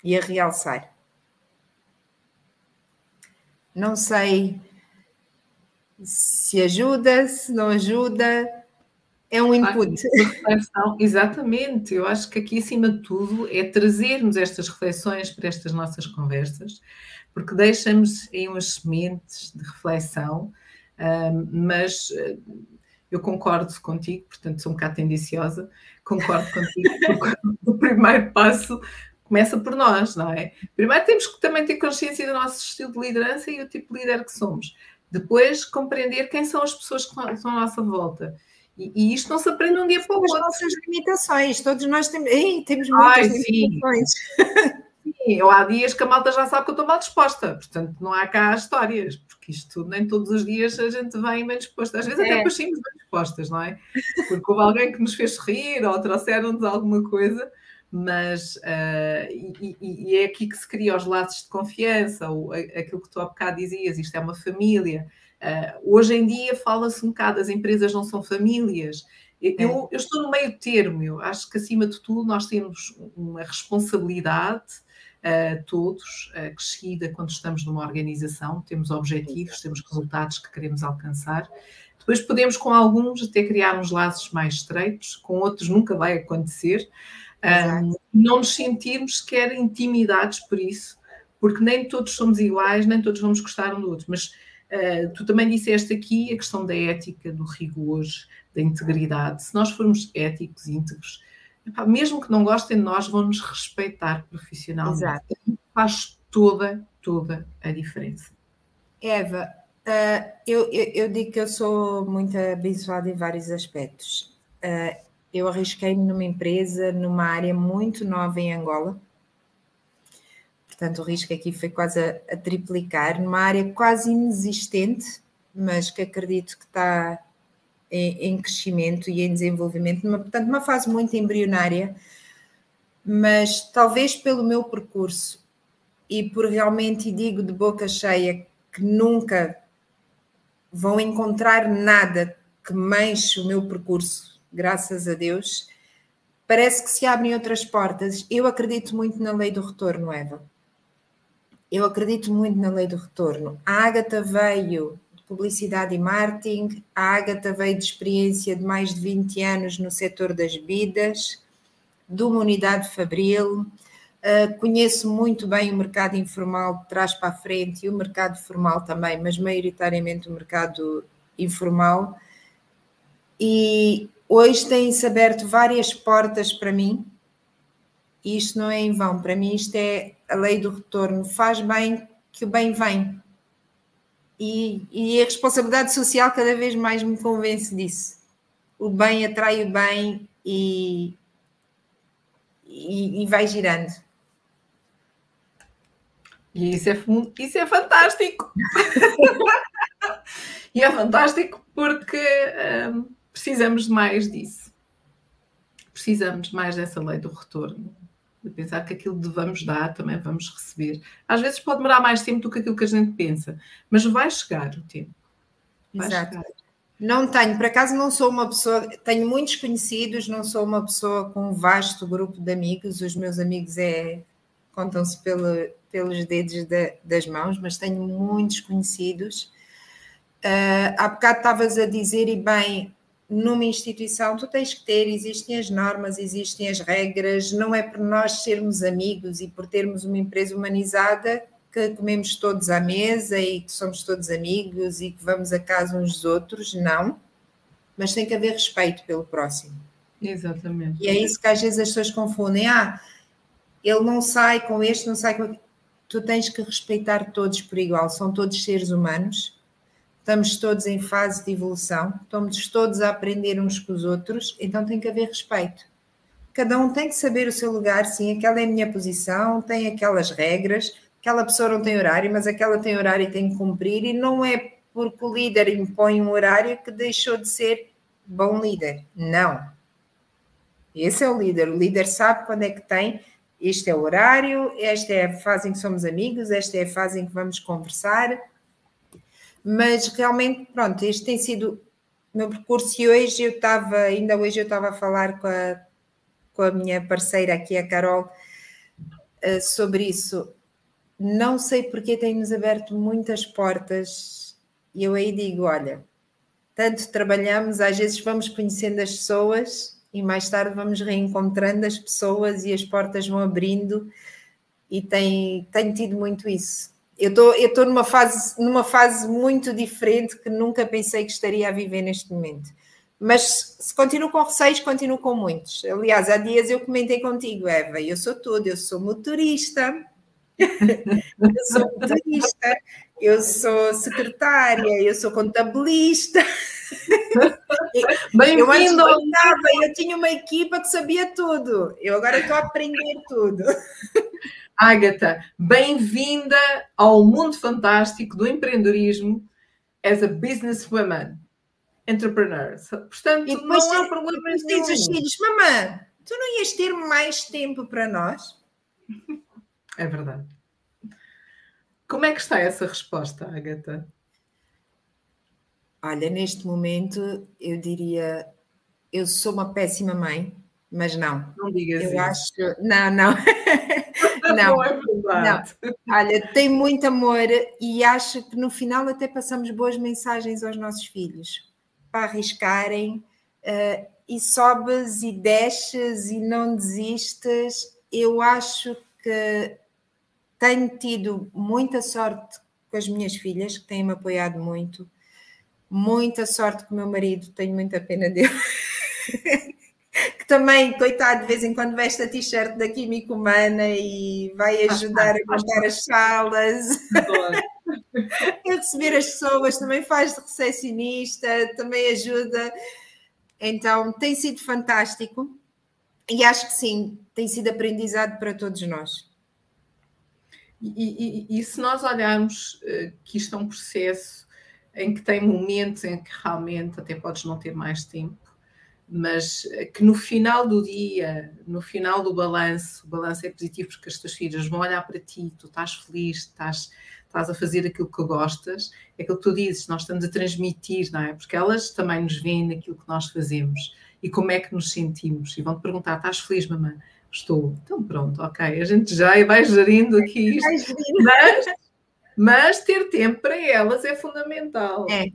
e a realçar. Não sei se ajuda, se não ajuda, é um input. Exatamente. Eu acho que aqui, acima de tudo, é trazermos estas reflexões para estas nossas conversas, porque deixamos aí umas sementes de reflexão, mas eh, eu concordo contigo, portanto sou um bocado tendenciosa, concordo contigo, o primeiro passo começa por nós, não é? Primeiro temos que também ter consciência do nosso estilo de liderança e o tipo de líder que somos. Depois, compreender quem são as pessoas que estão à nossa volta. E, e isto não se aprende um dia para o outro. As nossas limitações, todos nós temos, Ei, temos muitas Ai, limitações. Sim. eu há dias que a malta já sabe que eu estou mal disposta, portanto não há cá histórias, porque isto nem todos os dias a gente vem bem disposta, às vezes é. até parecemos bem dispostas, não é? Porque houve alguém que nos fez rir ou trouxeram-nos alguma coisa, mas uh, e, e, é aqui que se cria os laços de confiança, ou aquilo que tu há bocado dizias, isto é uma família. Uh, hoje em dia fala-se um bocado, as empresas não são famílias. Eu, é. eu, eu, estou no meio termo, eu acho que acima de tudo nós temos uma responsabilidade, uh, todos, uh, crescida quando estamos numa organização, temos objetivos, temos resultados que queremos alcançar. Depois podemos, com alguns, até criar uns laços mais estreitos, com outros nunca vai acontecer. Um, não nos sentirmos sequer intimidados por isso, porque nem todos somos iguais, nem todos vamos gostar um do outro, mas Uh, tu também disseste aqui a questão da ética, do rigor, da integridade. Se nós formos éticos, íntegros, epá, mesmo que não gostem de nós, vão nos respeitar profissionalmente. Exato. Faz toda, toda a diferença. Eva, uh, eu, eu, eu, digo que eu sou muito abençoada em vários aspectos. Uh, eu arrisquei-me numa empresa, numa área muito nova em Angola, Portanto, o risco aqui foi quase a, a triplicar, numa área quase inexistente, mas que acredito que está em, em crescimento e em desenvolvimento, numa, portanto, uma fase muito embrionária, mas talvez pelo meu percurso e por realmente, e digo de boca cheia, que nunca vão encontrar nada que manche o meu percurso, graças a Deus, parece que se abrem outras portas. Eu acredito muito na lei do retorno, Eva eu acredito muito na lei do retorno. A Ágata veio de publicidade e marketing, a Ágata veio de experiência de mais de 20 anos no setor das bebidas, de uma unidade fabril, uh, conheço muito bem o mercado informal de trás para a frente e o mercado formal também, mas maioritariamente o mercado informal. E hoje têm-se aberto várias portas para mim, e isto não é em vão, para mim isto é a lei do retorno, faz bem que o bem vem. E, e a responsabilidade social cada vez mais me convence disso. O bem atrai o bem e, e, e vai girando. E isso é, isso é fantástico! e é fantástico porque hum, precisamos de mais disso. Precisamos mais dessa lei do retorno de pensar que aquilo que vamos dar também vamos receber. Às vezes pode demorar mais tempo do que aquilo que a gente pensa, mas vai chegar o tempo. Vai Exato. Chegar. Não tenho, por acaso não sou uma pessoa, tenho muitos conhecidos, não sou uma pessoa com um vasto grupo de amigos, os meus amigos é contam-se pelo, pelos dedos de, das mãos, mas tenho muitos conhecidos. Uh, há bocado estavas a dizer, e bem, numa instituição tu tens que ter, existem as normas, existem as regras, não é por nós sermos amigos e por termos uma empresa humanizada que comemos todos à mesa e que somos todos amigos e que vamos a casa uns dos outros, não. Mas tem que haver respeito pelo próximo. Exatamente. E é isso que às vezes as pessoas confundem. Ah, ele não sai com este, não sai com. Tu tens que respeitar todos por igual, são todos seres humanos estamos todos em fase de evolução, estamos todos a aprender uns com os outros, então tem que haver respeito. Cada um tem que saber o seu lugar, sim, aquela é a minha posição, tem aquelas regras, aquela pessoa não tem horário, mas aquela tem horário e tem que cumprir, e não é porque o líder impõe um horário que deixou de ser bom líder. Não. Esse é o líder. O líder sabe quando é que tem. Este é o horário, esta é a fase em que somos amigos, esta é a fase em que vamos conversar mas realmente, pronto, este tem sido o meu percurso e hoje eu estava, ainda hoje eu estava a falar com a, com a minha parceira aqui, a Carol, eh, sobre isso. Não sei porque tem-nos aberto muitas portas E eu aí digo: olha, tanto trabalhamos, às vezes vamos conhecendo as pessoas e mais tarde vamos reencontrando as pessoas e as portas vão abrindo e tem, tenho tido muito isso. Eu estou numa fase, numa fase muito diferente que nunca pensei que estaria a viver neste momento. Mas se continuo com receios, continuo com muitos. Aliás, há dias eu comentei contigo, Eva, eu sou tudo, eu sou motorista, eu sou motorista, eu sou secretária, eu sou contabilista. Eu, eu tinha uma equipa que sabia tudo. Eu agora estou a aprender tudo. Ágata, bem-vinda ao mundo fantástico do empreendedorismo as a businesswoman, entrepreneur. Portanto, e depois, não há problema nenhum. Diz os filhos, mamãe, tu não ias ter mais tempo para nós? É verdade. Como é que está essa resposta, Agatha? Olha, neste momento eu diria, eu sou uma péssima mãe, mas não. Não digas eu isso. acho, não, não. não, é não. Olha, tem muito amor e acho que no final até passamos boas mensagens aos nossos filhos para arriscarem uh, e sobes e desces e não desistes. Eu acho que tenho tido muita sorte com as minhas filhas, que têm-me apoiado muito. Muita sorte com o meu marido, tenho muita pena dele. que também, coitado, de vez em quando veste a t-shirt da Química Humana e vai ajudar a montar as salas. a receber as pessoas, também faz de recepcionista, também ajuda. Então, tem sido fantástico e acho que sim, tem sido aprendizado para todos nós. E, e, e, se nós olharmos uh, que isto é um processo em que tem momentos em que realmente até podes não ter mais tempo, mas uh, que no final do dia, no final do balanço, o balanço é positivo porque as tuas filhas vão olhar para ti, tu estás feliz, estás, estás a fazer aquilo que gostas, é aquilo que tu dizes, nós estamos a transmitir, não é? Porque elas também nos veem naquilo que nós fazemos e como é que nos sentimos. E vão te perguntar: estás feliz, mamãe? Estou. Então pronto, ok. A gente já vai gerindo aqui isto. Mas, mas ter tempo para elas é fundamental. É,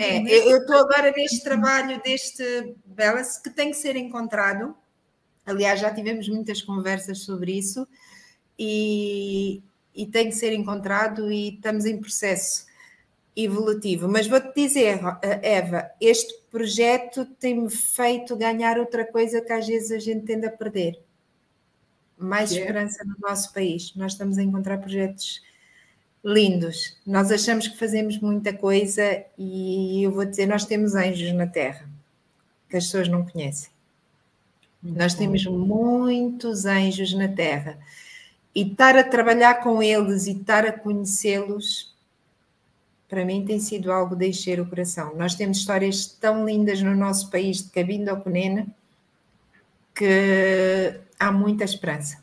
é. eu estou agora neste trabalho deste balance que tem que ser encontrado. Aliás, já tivemos muitas conversas sobre isso e, e tem que ser encontrado e estamos em processo evolutivo. Mas vou-te dizer, Eva, este projeto tem-me feito ganhar outra coisa que às vezes a gente tende a perder mais yeah. esperança no nosso país. Nós estamos a encontrar projetos lindos. Nós achamos que fazemos muita coisa e eu vou dizer, nós temos anjos na Terra que as pessoas não conhecem. Muito nós temos muitos anjos na Terra e estar a trabalhar com eles e estar a conhecê-los para mim tem sido algo de encher o coração. Nós temos histórias tão lindas no nosso país de Cabindo ao Cunena que há muita esperança.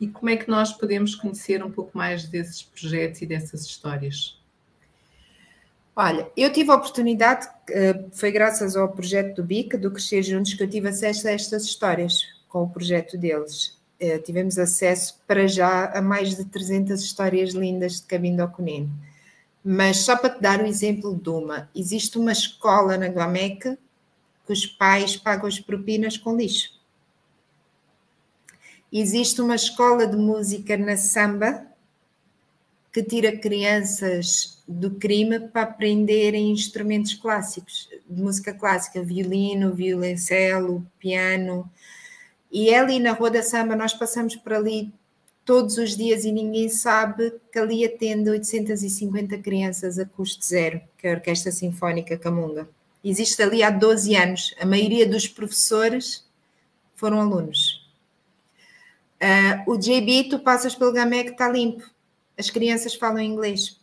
E como é que nós podemos conhecer um pouco mais desses projetos e dessas histórias? Olha, eu tive a oportunidade, eh, foi graças ao projeto do BIC, do Crescer Juntos, que eu tive acesso a estas histórias com o projeto deles. Eh, tivemos acesso para já a mais de 300 histórias lindas de Caminho ao Cuneno. Mas só para te dar o exemplo de uma, existe uma escola na Guamec que os pais pagam as propinas com lixo. Existe uma escola de música na samba que tira crianças do crime para aprenderem instrumentos clássicos, de música clássica, violino, violoncelo, piano. E é ali na Rua da Samba, nós passamos por ali todos os dias e ninguém sabe que ali atende 850 crianças a custo zero, que é a Orquestra Sinfónica Camunga existe ali há 12 anos. A maioria dos professores foram alunos. Uh, o JB, tu passas pelo que está limpo. As crianças falam inglês.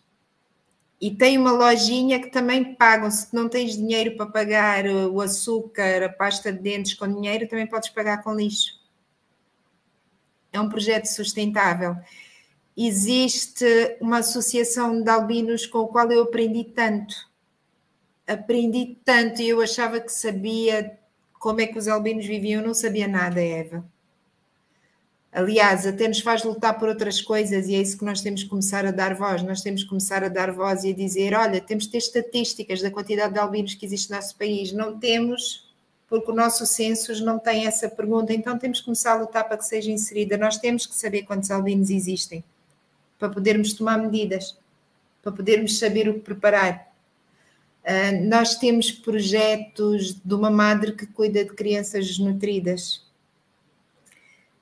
E tem uma lojinha que também pagam. Se não tens dinheiro para pagar o açúcar, a pasta de dentes com dinheiro, também podes pagar com lixo. É um projeto sustentável. Existe uma associação de albinos com a qual eu aprendi tanto aprendi tanto e eu achava que sabia como é que os albinos viviam, não sabia nada, Eva. Aliás, até nos faz lutar por outras coisas e é isso que nós temos que começar a dar voz. Nós temos que começar a dar voz e a dizer: olha, temos de ter estatísticas da quantidade de albinos que existe no nosso país. Não temos, porque o nosso census não tem essa pergunta, então temos que começar a lutar para que seja inserida. Nós temos que saber quantos albinos existem para podermos tomar medidas, para podermos saber o que preparar. Uh, nós temos projetos de uma madre que cuida de crianças desnutridas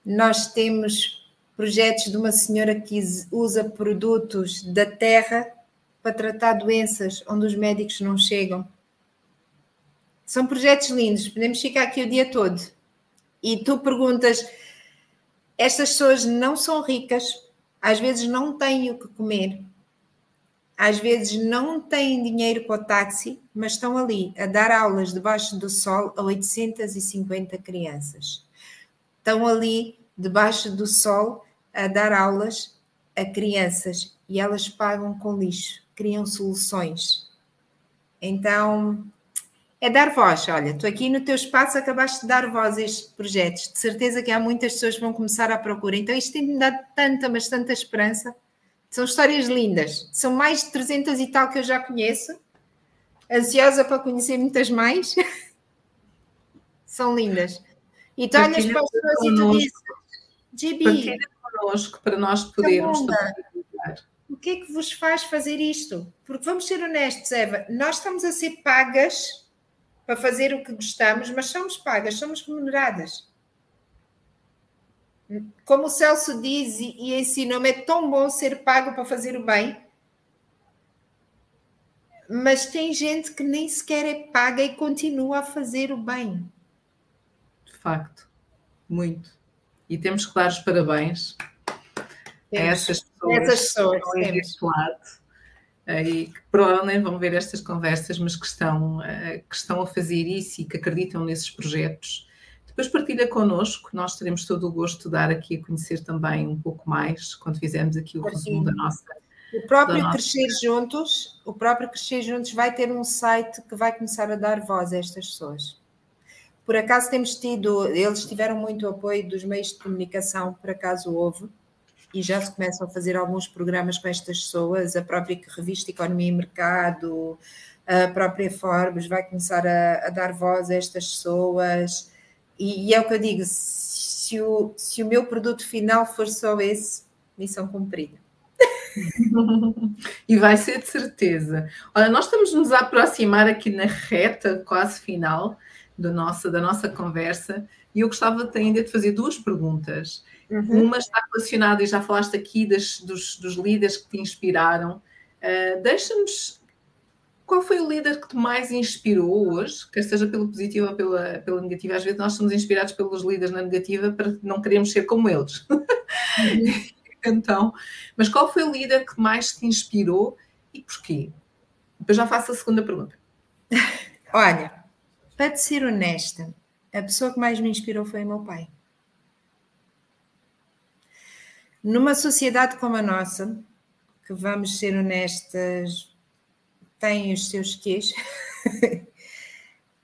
nós temos projetos de uma senhora que usa produtos da terra para tratar doenças onde os médicos não chegam. São projetos lindos, podemos ficar aqui o dia todo. E tu perguntas: estas pessoas não são ricas, às vezes não têm o que comer, às vezes não têm dinheiro para o táxi, mas estão ali a dar aulas debaixo do sol a 850 crianças estão ali debaixo do sol a dar aulas a crianças e elas pagam com lixo, criam soluções. Então, é dar voz. Olha, tu aqui no teu espaço acabaste de dar voz a estes projetos. De certeza que há muitas pessoas que vão começar à procura. Então, isto tem-me dado tanta, mas tanta esperança. São histórias lindas. São mais de 300 e tal que eu já conheço. Ansiosa para conhecer muitas mais. São lindas. E tu olhas para as pessoas e tu dizes, GB, connosco para nós podermos o que é que vos faz fazer isto? Porque vamos ser honestos, Eva, nós estamos a ser pagas para fazer o que gostamos, mas somos pagas, somos remuneradas. Como o Celso diz e, e ensinou-me, é tão bom ser pago para fazer o bem, mas tem gente que nem sequer é paga e continua a fazer o bem facto, muito. E temos que dar os parabéns temos. a essas pessoas, essas pessoas que estão deste lado eh, e que provavelmente vão ver estas conversas, mas que estão, eh, que estão a fazer isso e que acreditam nesses projetos. Depois partilha connosco, nós teremos todo o gosto de dar aqui a conhecer também um pouco mais, quando fizermos aqui o resumo da nossa. O próprio nossa... Crescer Juntos, o próprio Crescer Juntos vai ter um site que vai começar a dar voz a estas pessoas. Por acaso temos tido, eles tiveram muito apoio dos meios de comunicação, por acaso houve, e já se começam a fazer alguns programas com estas pessoas, a própria revista Economia e Mercado, a própria Forbes vai começar a, a dar voz a estas pessoas, e, e, é o que eu digo, se o, se o meu produto final for só esse, missão cumprida. e vai ser de certeza. Olha, nós estamos nos a aproximar aqui na reta quase final do nossa, da nossa conversa e eu gostava ainda de fazer duas perguntas. Uhum. Uma está relacionada, e já falaste aqui das, dos, dos líderes que te inspiraram. Uh, Deixa-nos. Qual foi o líder que te mais inspirou hoje, quer seja pelo positivo ou pela, pela negativa? Às vezes nós somos inspirados pelos líderes na negativa para não queremos ser como eles. Uhum. então, mas qual foi o líder que mais te inspirou e porquê? Depois já faço a segunda pergunta. Olha, para te ser honesta, a pessoa que mais me inspirou foi o meu pai. Numa sociedade como a nossa, que vamos ser honestas, tem os seus quês,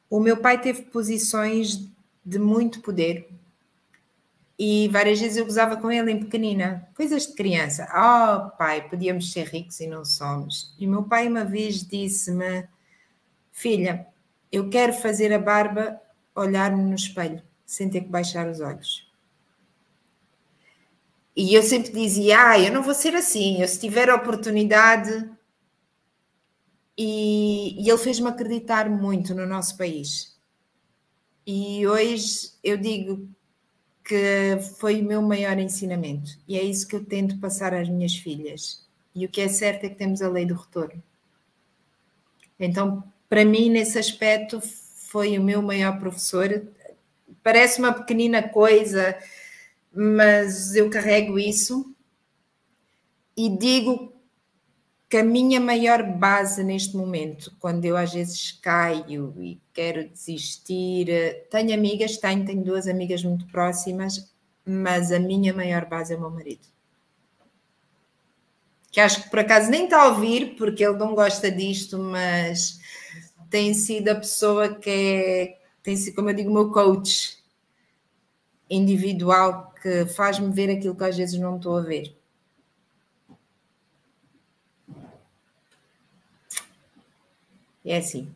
o meu pai teve posições de muito poder. E várias vezes eu gozava com ele em pequenina, coisas de criança. Oh, pai, podíamos ser ricos e não somos. E o meu pai uma vez disse-me: Filha, eu quero fazer a barba olhar-me no espelho, sem ter que baixar os olhos. E eu sempre dizia: Ah, eu não vou ser assim, eu se tiver a oportunidade. E, e ele fez-me acreditar muito no nosso país. E hoje eu digo que foi o meu maior ensinamento. E é isso que eu tento passar às minhas filhas. E o que é certo é que temos a lei do retorno. Então, para mim, nesse aspecto, foi o meu maior professor. Parece uma pequenina coisa, mas eu carrego isso e digo que a minha maior base neste momento, quando eu às vezes caio e quero desistir, tenho amigas, tenho, tenho duas amigas muito próximas, mas a minha maior base é o meu marido. Que acho que por acaso nem está a ouvir, porque ele não gosta disto, mas tem sido a pessoa que é, tem sido, como eu digo, o meu coach. individual que faz-me ver aquilo que às vezes não estou a ver. É assim.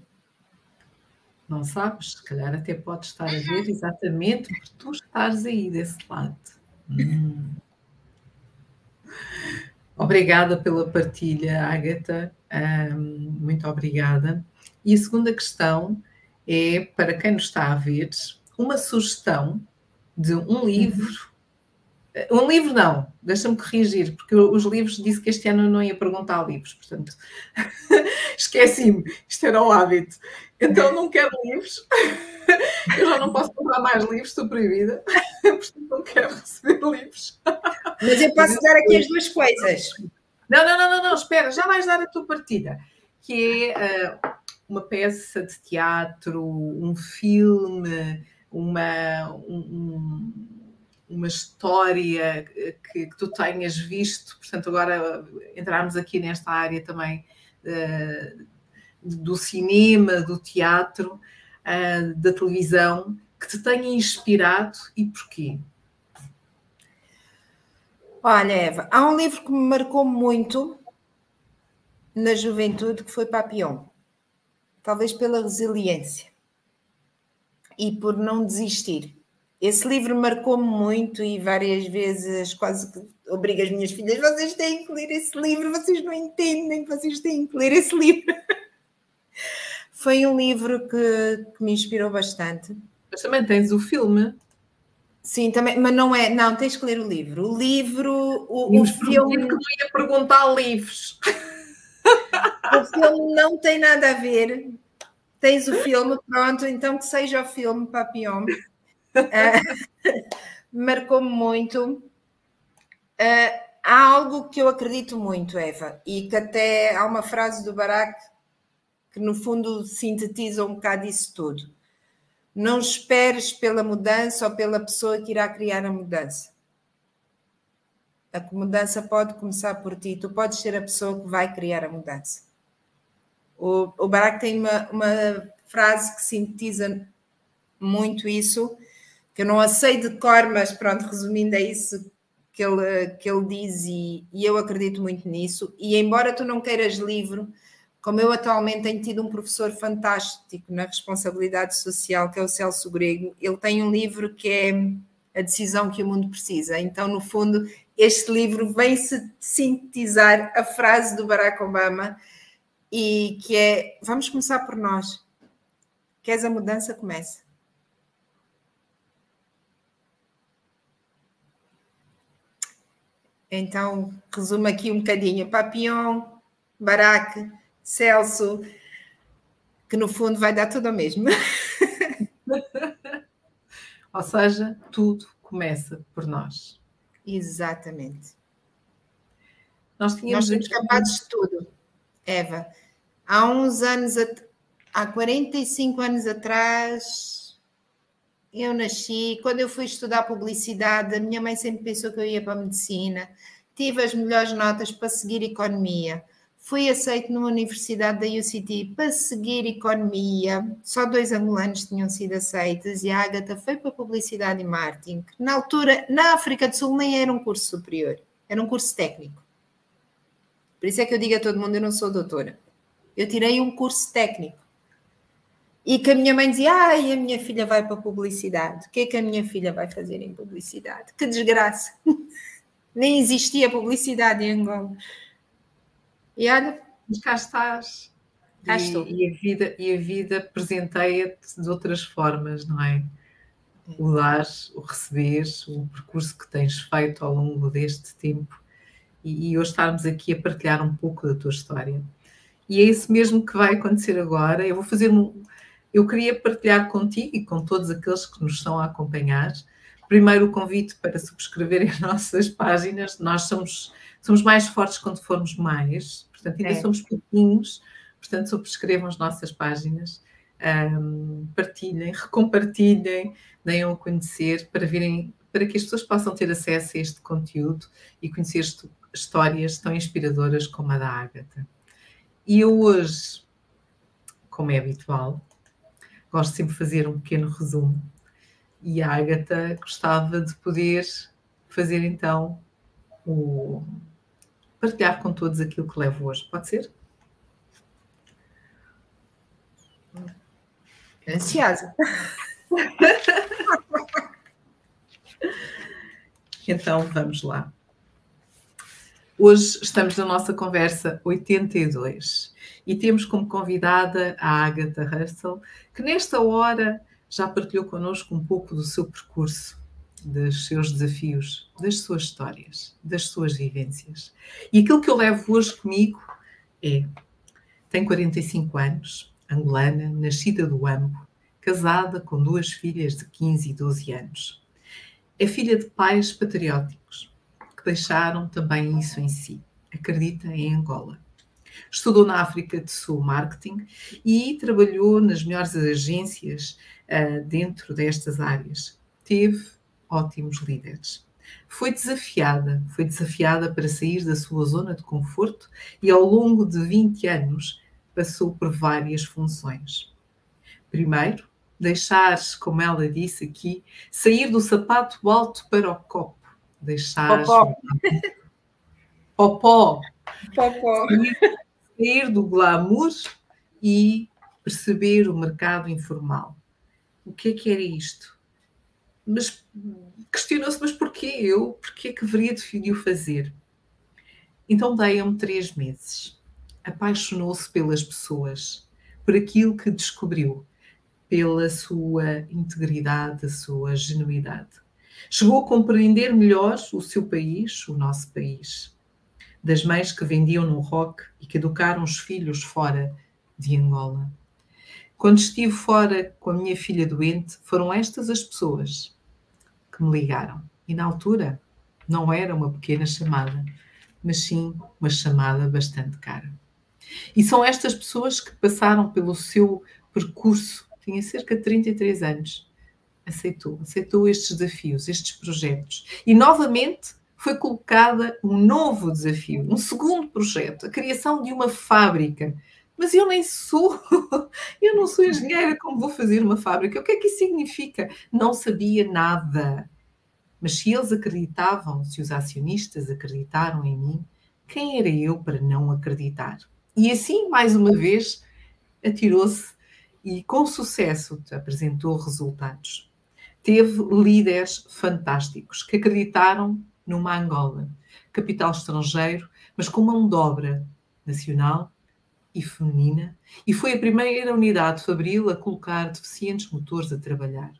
Não sabes? Se calhar até pode estar a ver exatamente porque tu estás aí desse lado. Hum. Obrigada pela partilha, Agatha. Um, muito obrigada. E a segunda questão é, para quem nos está a ver, uma sugestão de um livro. Um livro não, deixa-me corrigir, porque os livros disse que este ano não ia perguntar livros, portanto esqueci-me, isto era o hábito. Então não quero livros, eu já não posso comprar mais livros, estou proibida, portanto não quero receber livros. Mas eu posso dar aqui as duas coisas. Não, não, não, não, não, espera, já vais dar a tua partida, que é uh, uma peça de teatro, um filme, uma, um, uma história que, que, tu tenhas visto, portanto, agora entrarmos aqui nesta área também uh, do cinema, do teatro, uh, da televisão, que te tenha inspirado e porquê? Olha, Eva, há um livro que me marcou muito na juventude que foi Papillon. Talvez pela resiliência e por não desistir. Esse livro marcou-me muito e várias vezes quase que obrigo as minhas filhas: vocês têm que ler esse livro, vocês não entendem, vocês têm que ler esse livro. Foi um livro que, que me inspirou bastante. Mas também tens o filme. Sim, também, mas não é, não, tens que ler o livro. O livro, o, o filme. que tu ia perguntar livros. O filme não tem nada a ver. Tens o filme, pronto, então que seja o filme Papillon. Uh, Marcou-me muito. Uh, há algo que eu acredito muito, Eva, e que até há uma frase do Barack que no fundo sintetiza um bocado isso tudo não esperes pela mudança ou pela pessoa que irá criar a mudança. A mudança pode começar por ti, tu podes ser a pessoa que vai criar a mudança. O, o Barack tem uma, uma frase que sintetiza muito isso, que eu não a sei de cor, mas pronto, resumindo, é isso que ele, que ele diz e, e eu acredito muito nisso. E embora tu não queiras livro, como eu atualmente tenho tido um professor fantástico na responsabilidade social, que é o Celso Grego, ele tem um livro que é A Decisão que o Mundo Precisa. Então, no fundo, este livro vem sintetizar a frase do Barack Obama e que é: vamos começar por nós. Queres a mudança? Começa. Então, resumo aqui um bocadinho. Papillon, Barack, Celso, que no fundo vai dar tudo ao mesmo. Ou seja, tudo começa por nós. Exatamente. Nós, tínhamos nós somos capazes de tudo, Eva. Há uns anos, há 45 anos atrás, eu nasci. Quando eu fui estudar publicidade, a minha mãe sempre pensou que eu ia para a medicina. Tive as melhores notas para seguir economia Fui aceito numa universidade da UCT para seguir economia. Só dois angolanos tinham sido aceitos e a Agatha foi para publicidade e marketing. Na altura, na África do Sul, nem era um curso superior, era um curso técnico. Por isso é que eu digo a todo mundo: eu não sou doutora. Eu tirei um curso técnico. E que a minha mãe dizia: Ai, a minha filha vai para publicidade. O que é que a minha filha vai fazer em publicidade? Que desgraça! Nem existia publicidade em Angola. E olha, mas cá estás. Cá e, estou. E a vida, e a vida presenteia-te de outras formas, não é? O dar, o receber, o percurso que tens feito ao longo deste tempo e, e hoje estarmos aqui a partilhar um pouco da tua história. E é isso mesmo que vai acontecer agora. Eu vou fazer um. Eu queria partilhar contigo e com todos aqueles que nos estão a acompanhar. Primeiro, o convite para subscreverem as nossas páginas. Nós somos somos mais fortes quando formos mais, portanto, ainda é. somos pouquinhos, portanto, subscrevam as nossas páginas, um, partilhem, recompartilhem, deem a conhecer para virem, para que as pessoas possam ter acesso a este conteúdo e conhecer histórias tão inspiradoras como a da Ágata. E eu hoje, como é habitual, gosto sempre de fazer um pequeno resumo E a Agatha gostava de poder fazer então o partilhar com todos aquilo que levo hoje. Pode ser? Ansiosa. então vamos lá. Hoje estamos na nossa conversa 82 e temos como convidada a Agatha Russell, que nesta hora já partilhou connosco um pouco do seu percurso, dos seus desafios, das suas histórias, das suas vivências. E aquilo que eu levo hoje comigo é: tem 45 anos, angolana, nascida do Ambo, casada com duas filhas de 15 e 12 anos. É filha de pais patrióticos deixaram também isso em si. Acredita em Angola. Estudou na África do Sul marketing e trabalhou nas melhores agências uh, dentro destas áreas. Teve ótimos líderes. Foi desafiada, foi desafiada para sair da sua zona de conforto e ao longo de 20 anos passou por várias funções. Primeiro, deixar, como ela disse aqui, sair do sapato alto para o copo. Deixar. Popó. Popó. Popó. Sair do glamour e perceber o mercado informal. O que é que era isto? Mas questionou-se, mas porquê eu? Porquê que haveria de o fazer? Então dei-me três meses apaixonou-se pelas pessoas, por aquilo que descobriu, pela sua integridade, a sua genuidade. Chegou a compreender melhor o seu país, o nosso país. Das mães que vendiam no rock e que educaram os filhos fora de Angola. Quando estive fora com a minha filha doente, foram estas as pessoas que me ligaram. E na altura não era uma pequena chamada, mas sim uma chamada bastante cara. E são estas pessoas que passaram pelo seu percurso, tinha cerca de 33 anos, aceitou, aceitou estes desafios, estes projetos. E novamente foi colocada um novo desafio, um segundo projeto, a criação de uma fábrica. Mas eu nem sou, eu não sou engenheira, como vou fazer uma fábrica? O que é que isso significa? Não sabia nada. Mas se eles acreditavam, se os acionistas acreditaram em mim, quem era eu para não acreditar? E assim, mais uma vez, atirou-se e com sucesso apresentou resultados. Teve líderes fantásticos que acreditaram numa Angola, capital estrangeiro, mas com mão de obra nacional e feminina, e foi a primeira unidade fabril a colocar deficientes motores a trabalhar.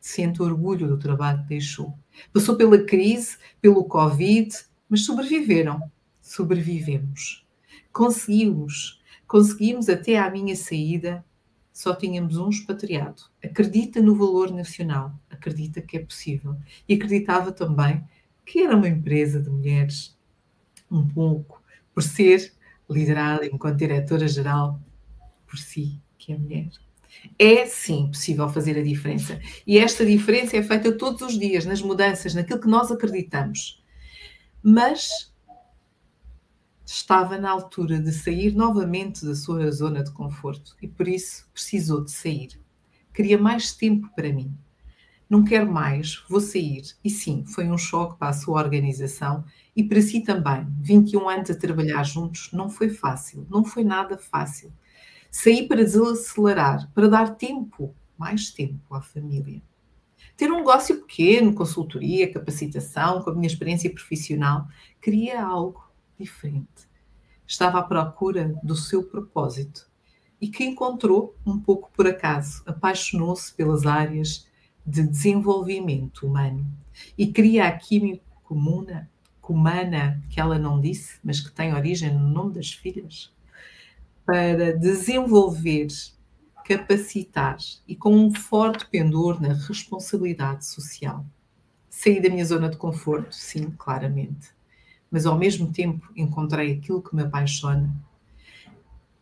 Sente orgulho do trabalho que deixou. Passou pela crise, pelo Covid, mas sobreviveram. Sobrevivemos. Conseguimos, conseguimos até à minha saída, só tínhamos um expatriado. Acredita no valor nacional, acredita que é possível. E acreditava também que era uma empresa de mulheres, um pouco, por ser liderada enquanto diretora-geral por si, que é mulher. É sim possível fazer a diferença. E esta diferença é feita todos os dias, nas mudanças, naquilo que nós acreditamos. Mas estava na altura de sair novamente da sua zona de conforto e por isso precisou de sair. Queria mais tempo para mim. Não quero mais, vou sair. E sim, foi um choque para a sua organização e para si também. 21 anos a trabalhar juntos não foi fácil, não foi nada fácil. Saí para desacelerar, para dar tempo, mais tempo à família. Ter um negócio pequeno, consultoria, capacitação, com a minha experiência profissional, queria algo diferente. Estava à procura do seu propósito e que encontrou um pouco por acaso. Apaixonou-se pelas áreas de desenvolvimento humano e cria a química comuna, comana, que ela não disse, mas que tem origem no nome das filhas, para desenvolver, capacitar e com um forte pendor na responsabilidade social. Saí da minha zona de conforto, sim, claramente mas ao mesmo tempo encontrei aquilo que me apaixona.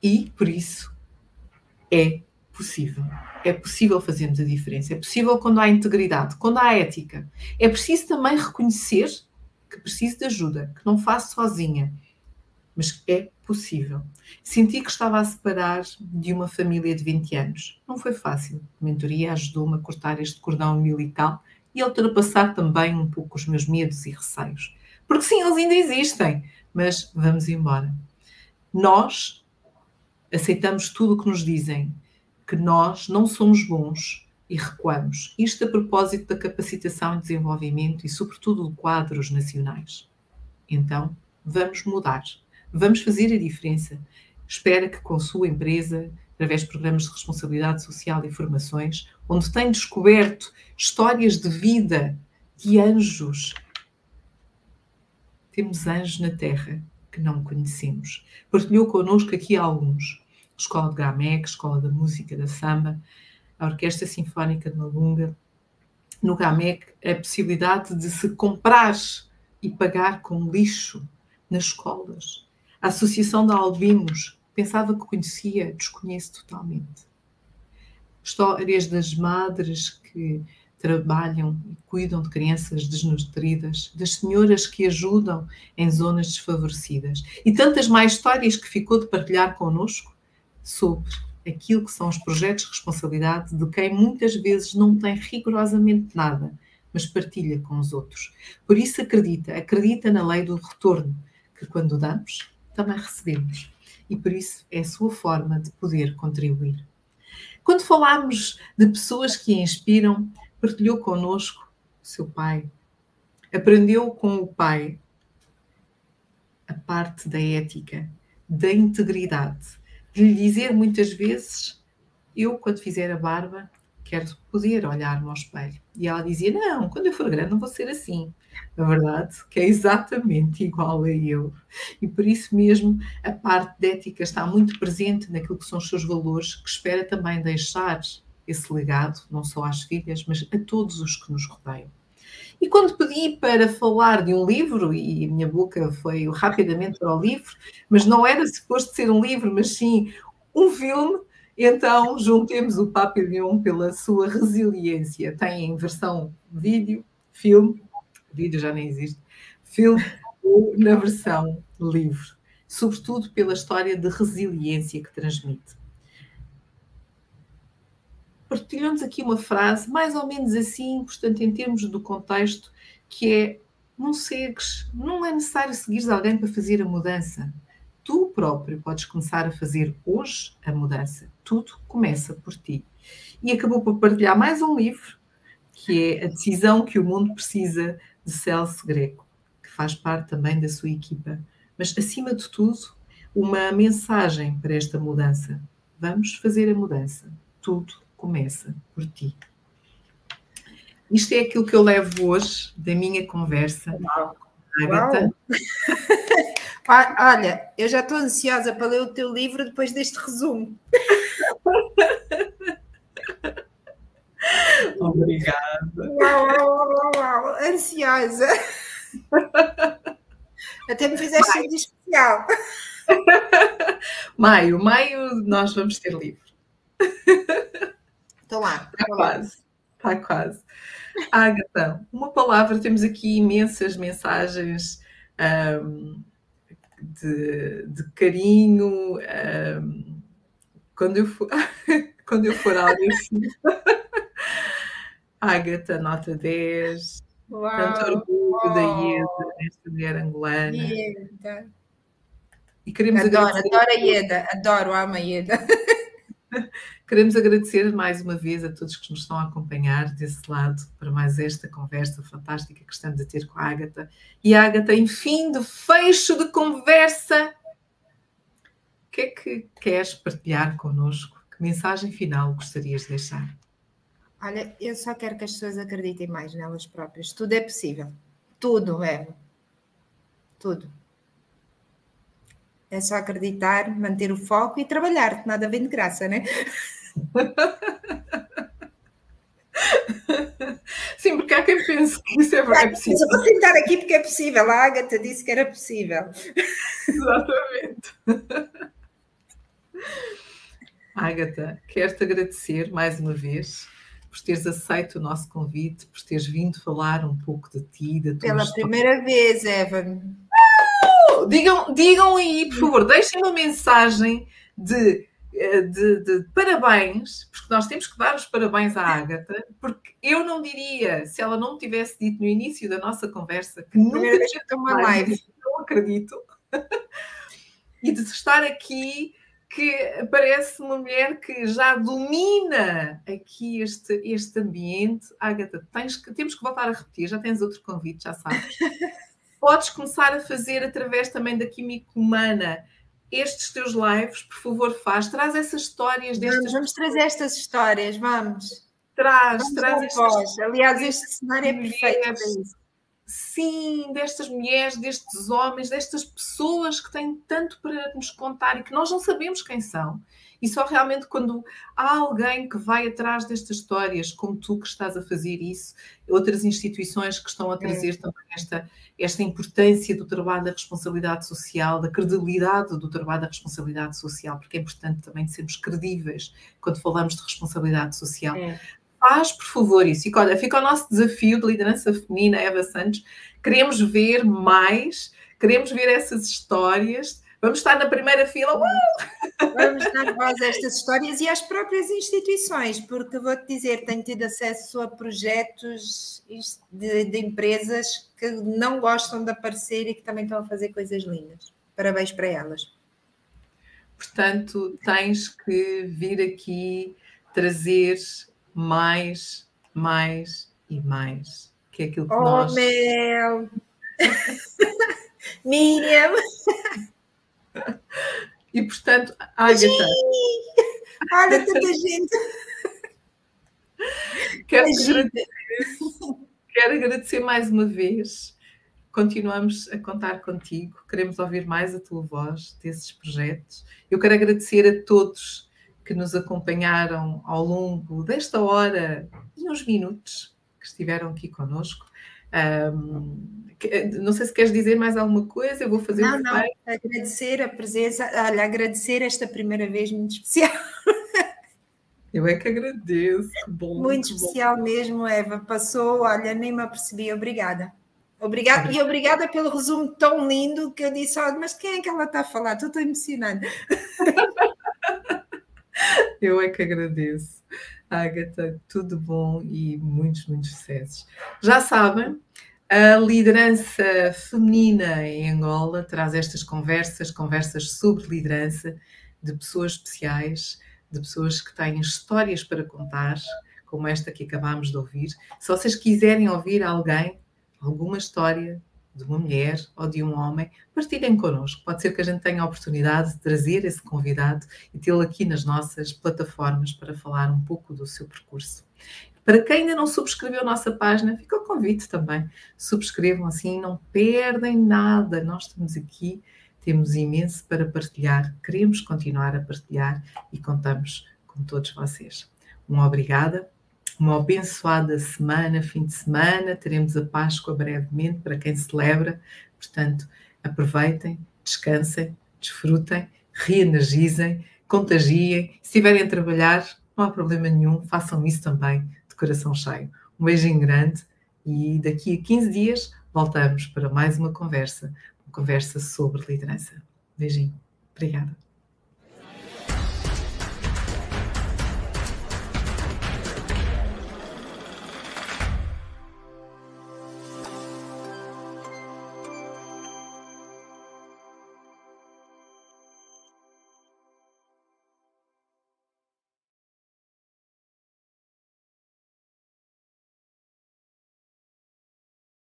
E, por isso, é possível. É possível fazermos a diferença. É possível quando há integridade, quando há ética. É preciso também reconhecer que preciso de ajuda, que não faço sozinha. mas é possível. Senti que estava a separar de uma família de 20 anos. Não foi fácil. A mentoria ajudou-me a cortar este cordão umbilical e a ultrapassar também um pouco os meus medos e receios. Porque sim, eles ainda existem, mas vamos embora. Nós aceitamos tudo o que nos dizem, que nós não somos bons e recuamos. Isto a propósito da capacitação e desenvolvimento e, sobretudo, de quadros nacionais. Então, vamos mudar Vamos fazer a diferença. Espera que com sua empresa, através de programas de responsabilidade social e formações, onde tem descoberto histórias de vida de anjos. Temos anjos na Terra que não conhecemos. Partilhou connosco aqui alguns. Escola de Gamec, Escola da Música da Samba, a Orquestra Sinfónica de Malunga. No Gamec, a possibilidade de se comprar e pagar com lixo nas escolas a Associação de Albinos, pensava que conhecia, desconheço totalmente. Histórias das madres que trabalham e cuidam de crianças desnutridas, das senhoras que ajudam em zonas desfavorecidas e tantas mais histórias que ficou de partilhar connosco sobre aquilo que são os projetos de responsabilidade de quem muitas vezes não tem rigorosamente nada, mas partilha com os outros. Por isso acredita, acredita na lei do retorno, que quando damos, também recebemos. E por isso é a sua forma de poder contribuir. Quando falamos de pessoas que inspiram, partilhou connosco o seu pai. Aprendeu com o pai a parte da ética, da integridade, de lhe dizer muitas vezes: Eu, quando fizer a barba, quero poder olhar-me ao espelho. E ela dizia: Não, quando eu for grande, não vou ser assim na verdade, que é exatamente igual a eu. E por isso mesmo a parte de ética está muito presente naquilo que são os seus valores, que espera também deixar esse legado, não só às filhas, mas a todos os que nos rodeiam. E quando pedi para falar de um livro, e a minha boca foi rapidamente para o livro, mas não era suposto ser um livro, mas sim um filme, então juntemos o Papillon pela sua resiliência. Tem em versão vídeo, filme vídeo já nem existe, filme na versão livre, sobretudo pela história de resiliência que transmite. Partilhamos aqui uma frase mais ou menos assim, portanto, em termos do contexto, que é não segues, não é necessário seguir alguém para fazer a mudança. Tu próprio podes começar a fazer hoje a mudança. Tudo começa por ti. E acabou por partilhar mais um livro, que é A Decisão que o Mundo Precisa, de Celso Greco, que faz parte também da sua equipa. Mas, acima de tudo, uma mensagem para esta mudança. Vamos fazer a mudança. Tudo começa por ti. Isto é aquilo que eu levo hoje da minha conversa. Uau. Agatha. Olha, eu já estou ansiosa para ler o teu livro depois deste resumo. Obrigada. Uau, uau, uau, uau, ansiosa. Até me fizeste um especial. Maio, maio nós vamos ter livro. Estou lá. Está quase. Está quase. Agatha, uma palavra, temos aqui imensas mensagens um, de, de, carinho. Um, quando eu for, quando eu for áudio, Ágata, nota 10. Uau, Tanto orgulho uau. da Ieda, esta mulher angolana. Ieda. E queremos adoro, agradecer... adoro a Ieda, adoro, amo a Ieda. Queremos agradecer mais uma vez a todos que nos estão a acompanhar desse lado para mais esta conversa fantástica que estamos a ter com a Ágata. E a Ágata, enfim, de fecho de conversa, o que é que queres partilhar connosco? Que mensagem final gostarias de deixar? Olha, eu só quero que as pessoas acreditem mais nelas próprias. Tudo é possível. Tudo, é. Tudo. É só acreditar, manter o foco e trabalhar. Nada vem de graça, né? Sim, porque há quem pense que isso é, é possível. Eu vou sentar aqui porque é possível. A Agatha disse que era possível. Exatamente. Agatha, quero-te agradecer mais uma vez por teres aceito o nosso convite, por teres vindo falar um pouco de ti, da tua Pela história. primeira vez, Evan. Digam, digam, digam aí, por favor, deixem uma mensagem de, eh, de, de, parabéns, porque nós temos que dar os parabéns à Ágata, porque eu não diria, se ela não me tivesse dito no início da nossa conversa, que nunca tinha uma live, não acredito, e de estar aqui que parece uma mulher que já domina aqui este, este ambiente. Agatha, tens que, temos que voltar a repetir, já tens outro convite, já sabes. Podes começar a fazer através também da Química Humana estes teus lives, por favor, faz. Traz essas histórias destas. Vamos, vamos trazer estas histórias, vamos. Traz, vamos traz estas. Aliás, este cenário é perfeito sim, destas mulheres, destes homens, destas pessoas que têm tanto para nos contar e que nós não sabemos quem são. E só realmente quando há alguém que vai atrás destas histórias, como tu que estás a fazer isso, outras instituições que estão a trazer é. também esta, esta importância do trabalho da responsabilidade social, da credibilidade do trabalho da responsabilidade social, porque é importante também sermos credíveis quando falamos de responsabilidade social. É faz, por favor, isso. E olha, fica o nosso desafio de liderança feminina, Eva Santos. Queremos ver mais, queremos ver essas histórias. Vamos estar na primeira fila. Uh! Vamos dar voz a estas histórias e às próprias instituições, porque vou-te dizer, tenho tido acesso a projetos de, de empresas que não gostam de aparecer e que também estão a fazer coisas lindas. Parabéns para elas. Portanto, tens que vir aqui trazer mais, mais e mais. Que é aquilo que oh, nós. Mel! Miriam! E portanto, Agatha. Olha tanta gente! Quero agradecer, quero agradecer mais uma vez. Continuamos a contar contigo, queremos ouvir mais a tua voz desses projetos. Eu quero agradecer a todos que nos acompanharam ao longo desta hora e uns minutos que estiveram aqui conosco. Um, não sei se queres dizer mais alguma coisa, eu vou fazer Não, um não, agradecer a presença, olha, agradecer esta primeira vez muito especial. Eu é que agradeço. Bom, muito, especial bom. mesmo, Eva. Passou, olha, nem me apercebi. Obrigada. Obrigada, e obrigada pelo resumo tão lindo que eu disse, olha, mas quem é que ela está a falar? Estou emocionada. Eu é que agradeço. Agatha, tudo bom e muitos, muitos sucessos. Já sabem, a liderança feminina em Angola traz estas conversas, conversas sobre liderança de pessoas especiais, de pessoas que têm histórias para contar, como esta que acabámos de ouvir. Se vocês quiserem ouvir alguém, alguma história de uma mulher ou de um homem, partilhem connosco. Pode ser que a gente tenha a oportunidade de trazer esse convidado e tê-lo aqui nas nossas plataformas para falar um pouco do seu percurso. Para quem ainda não subscreveu a nossa página, fica o convite também. Subscrevam assim, não perdem nada. Nós estamos aqui, temos imenso para partilhar, queremos continuar a partilhar e contamos com todos vocês. Uma obrigada uma abençoada semana, fim de semana. Teremos a Páscoa brevemente para quem celebra. Portanto, aproveitem, descansem, desfrutem, reenergizem, contagiem. Se estiverem a trabalhar, não há problema nenhum, façam isso também de coração cheio. Um beijinho grande e daqui a 15 dias voltamos para mais uma conversa, uma conversa sobre liderança. Beijinho. Obrigada.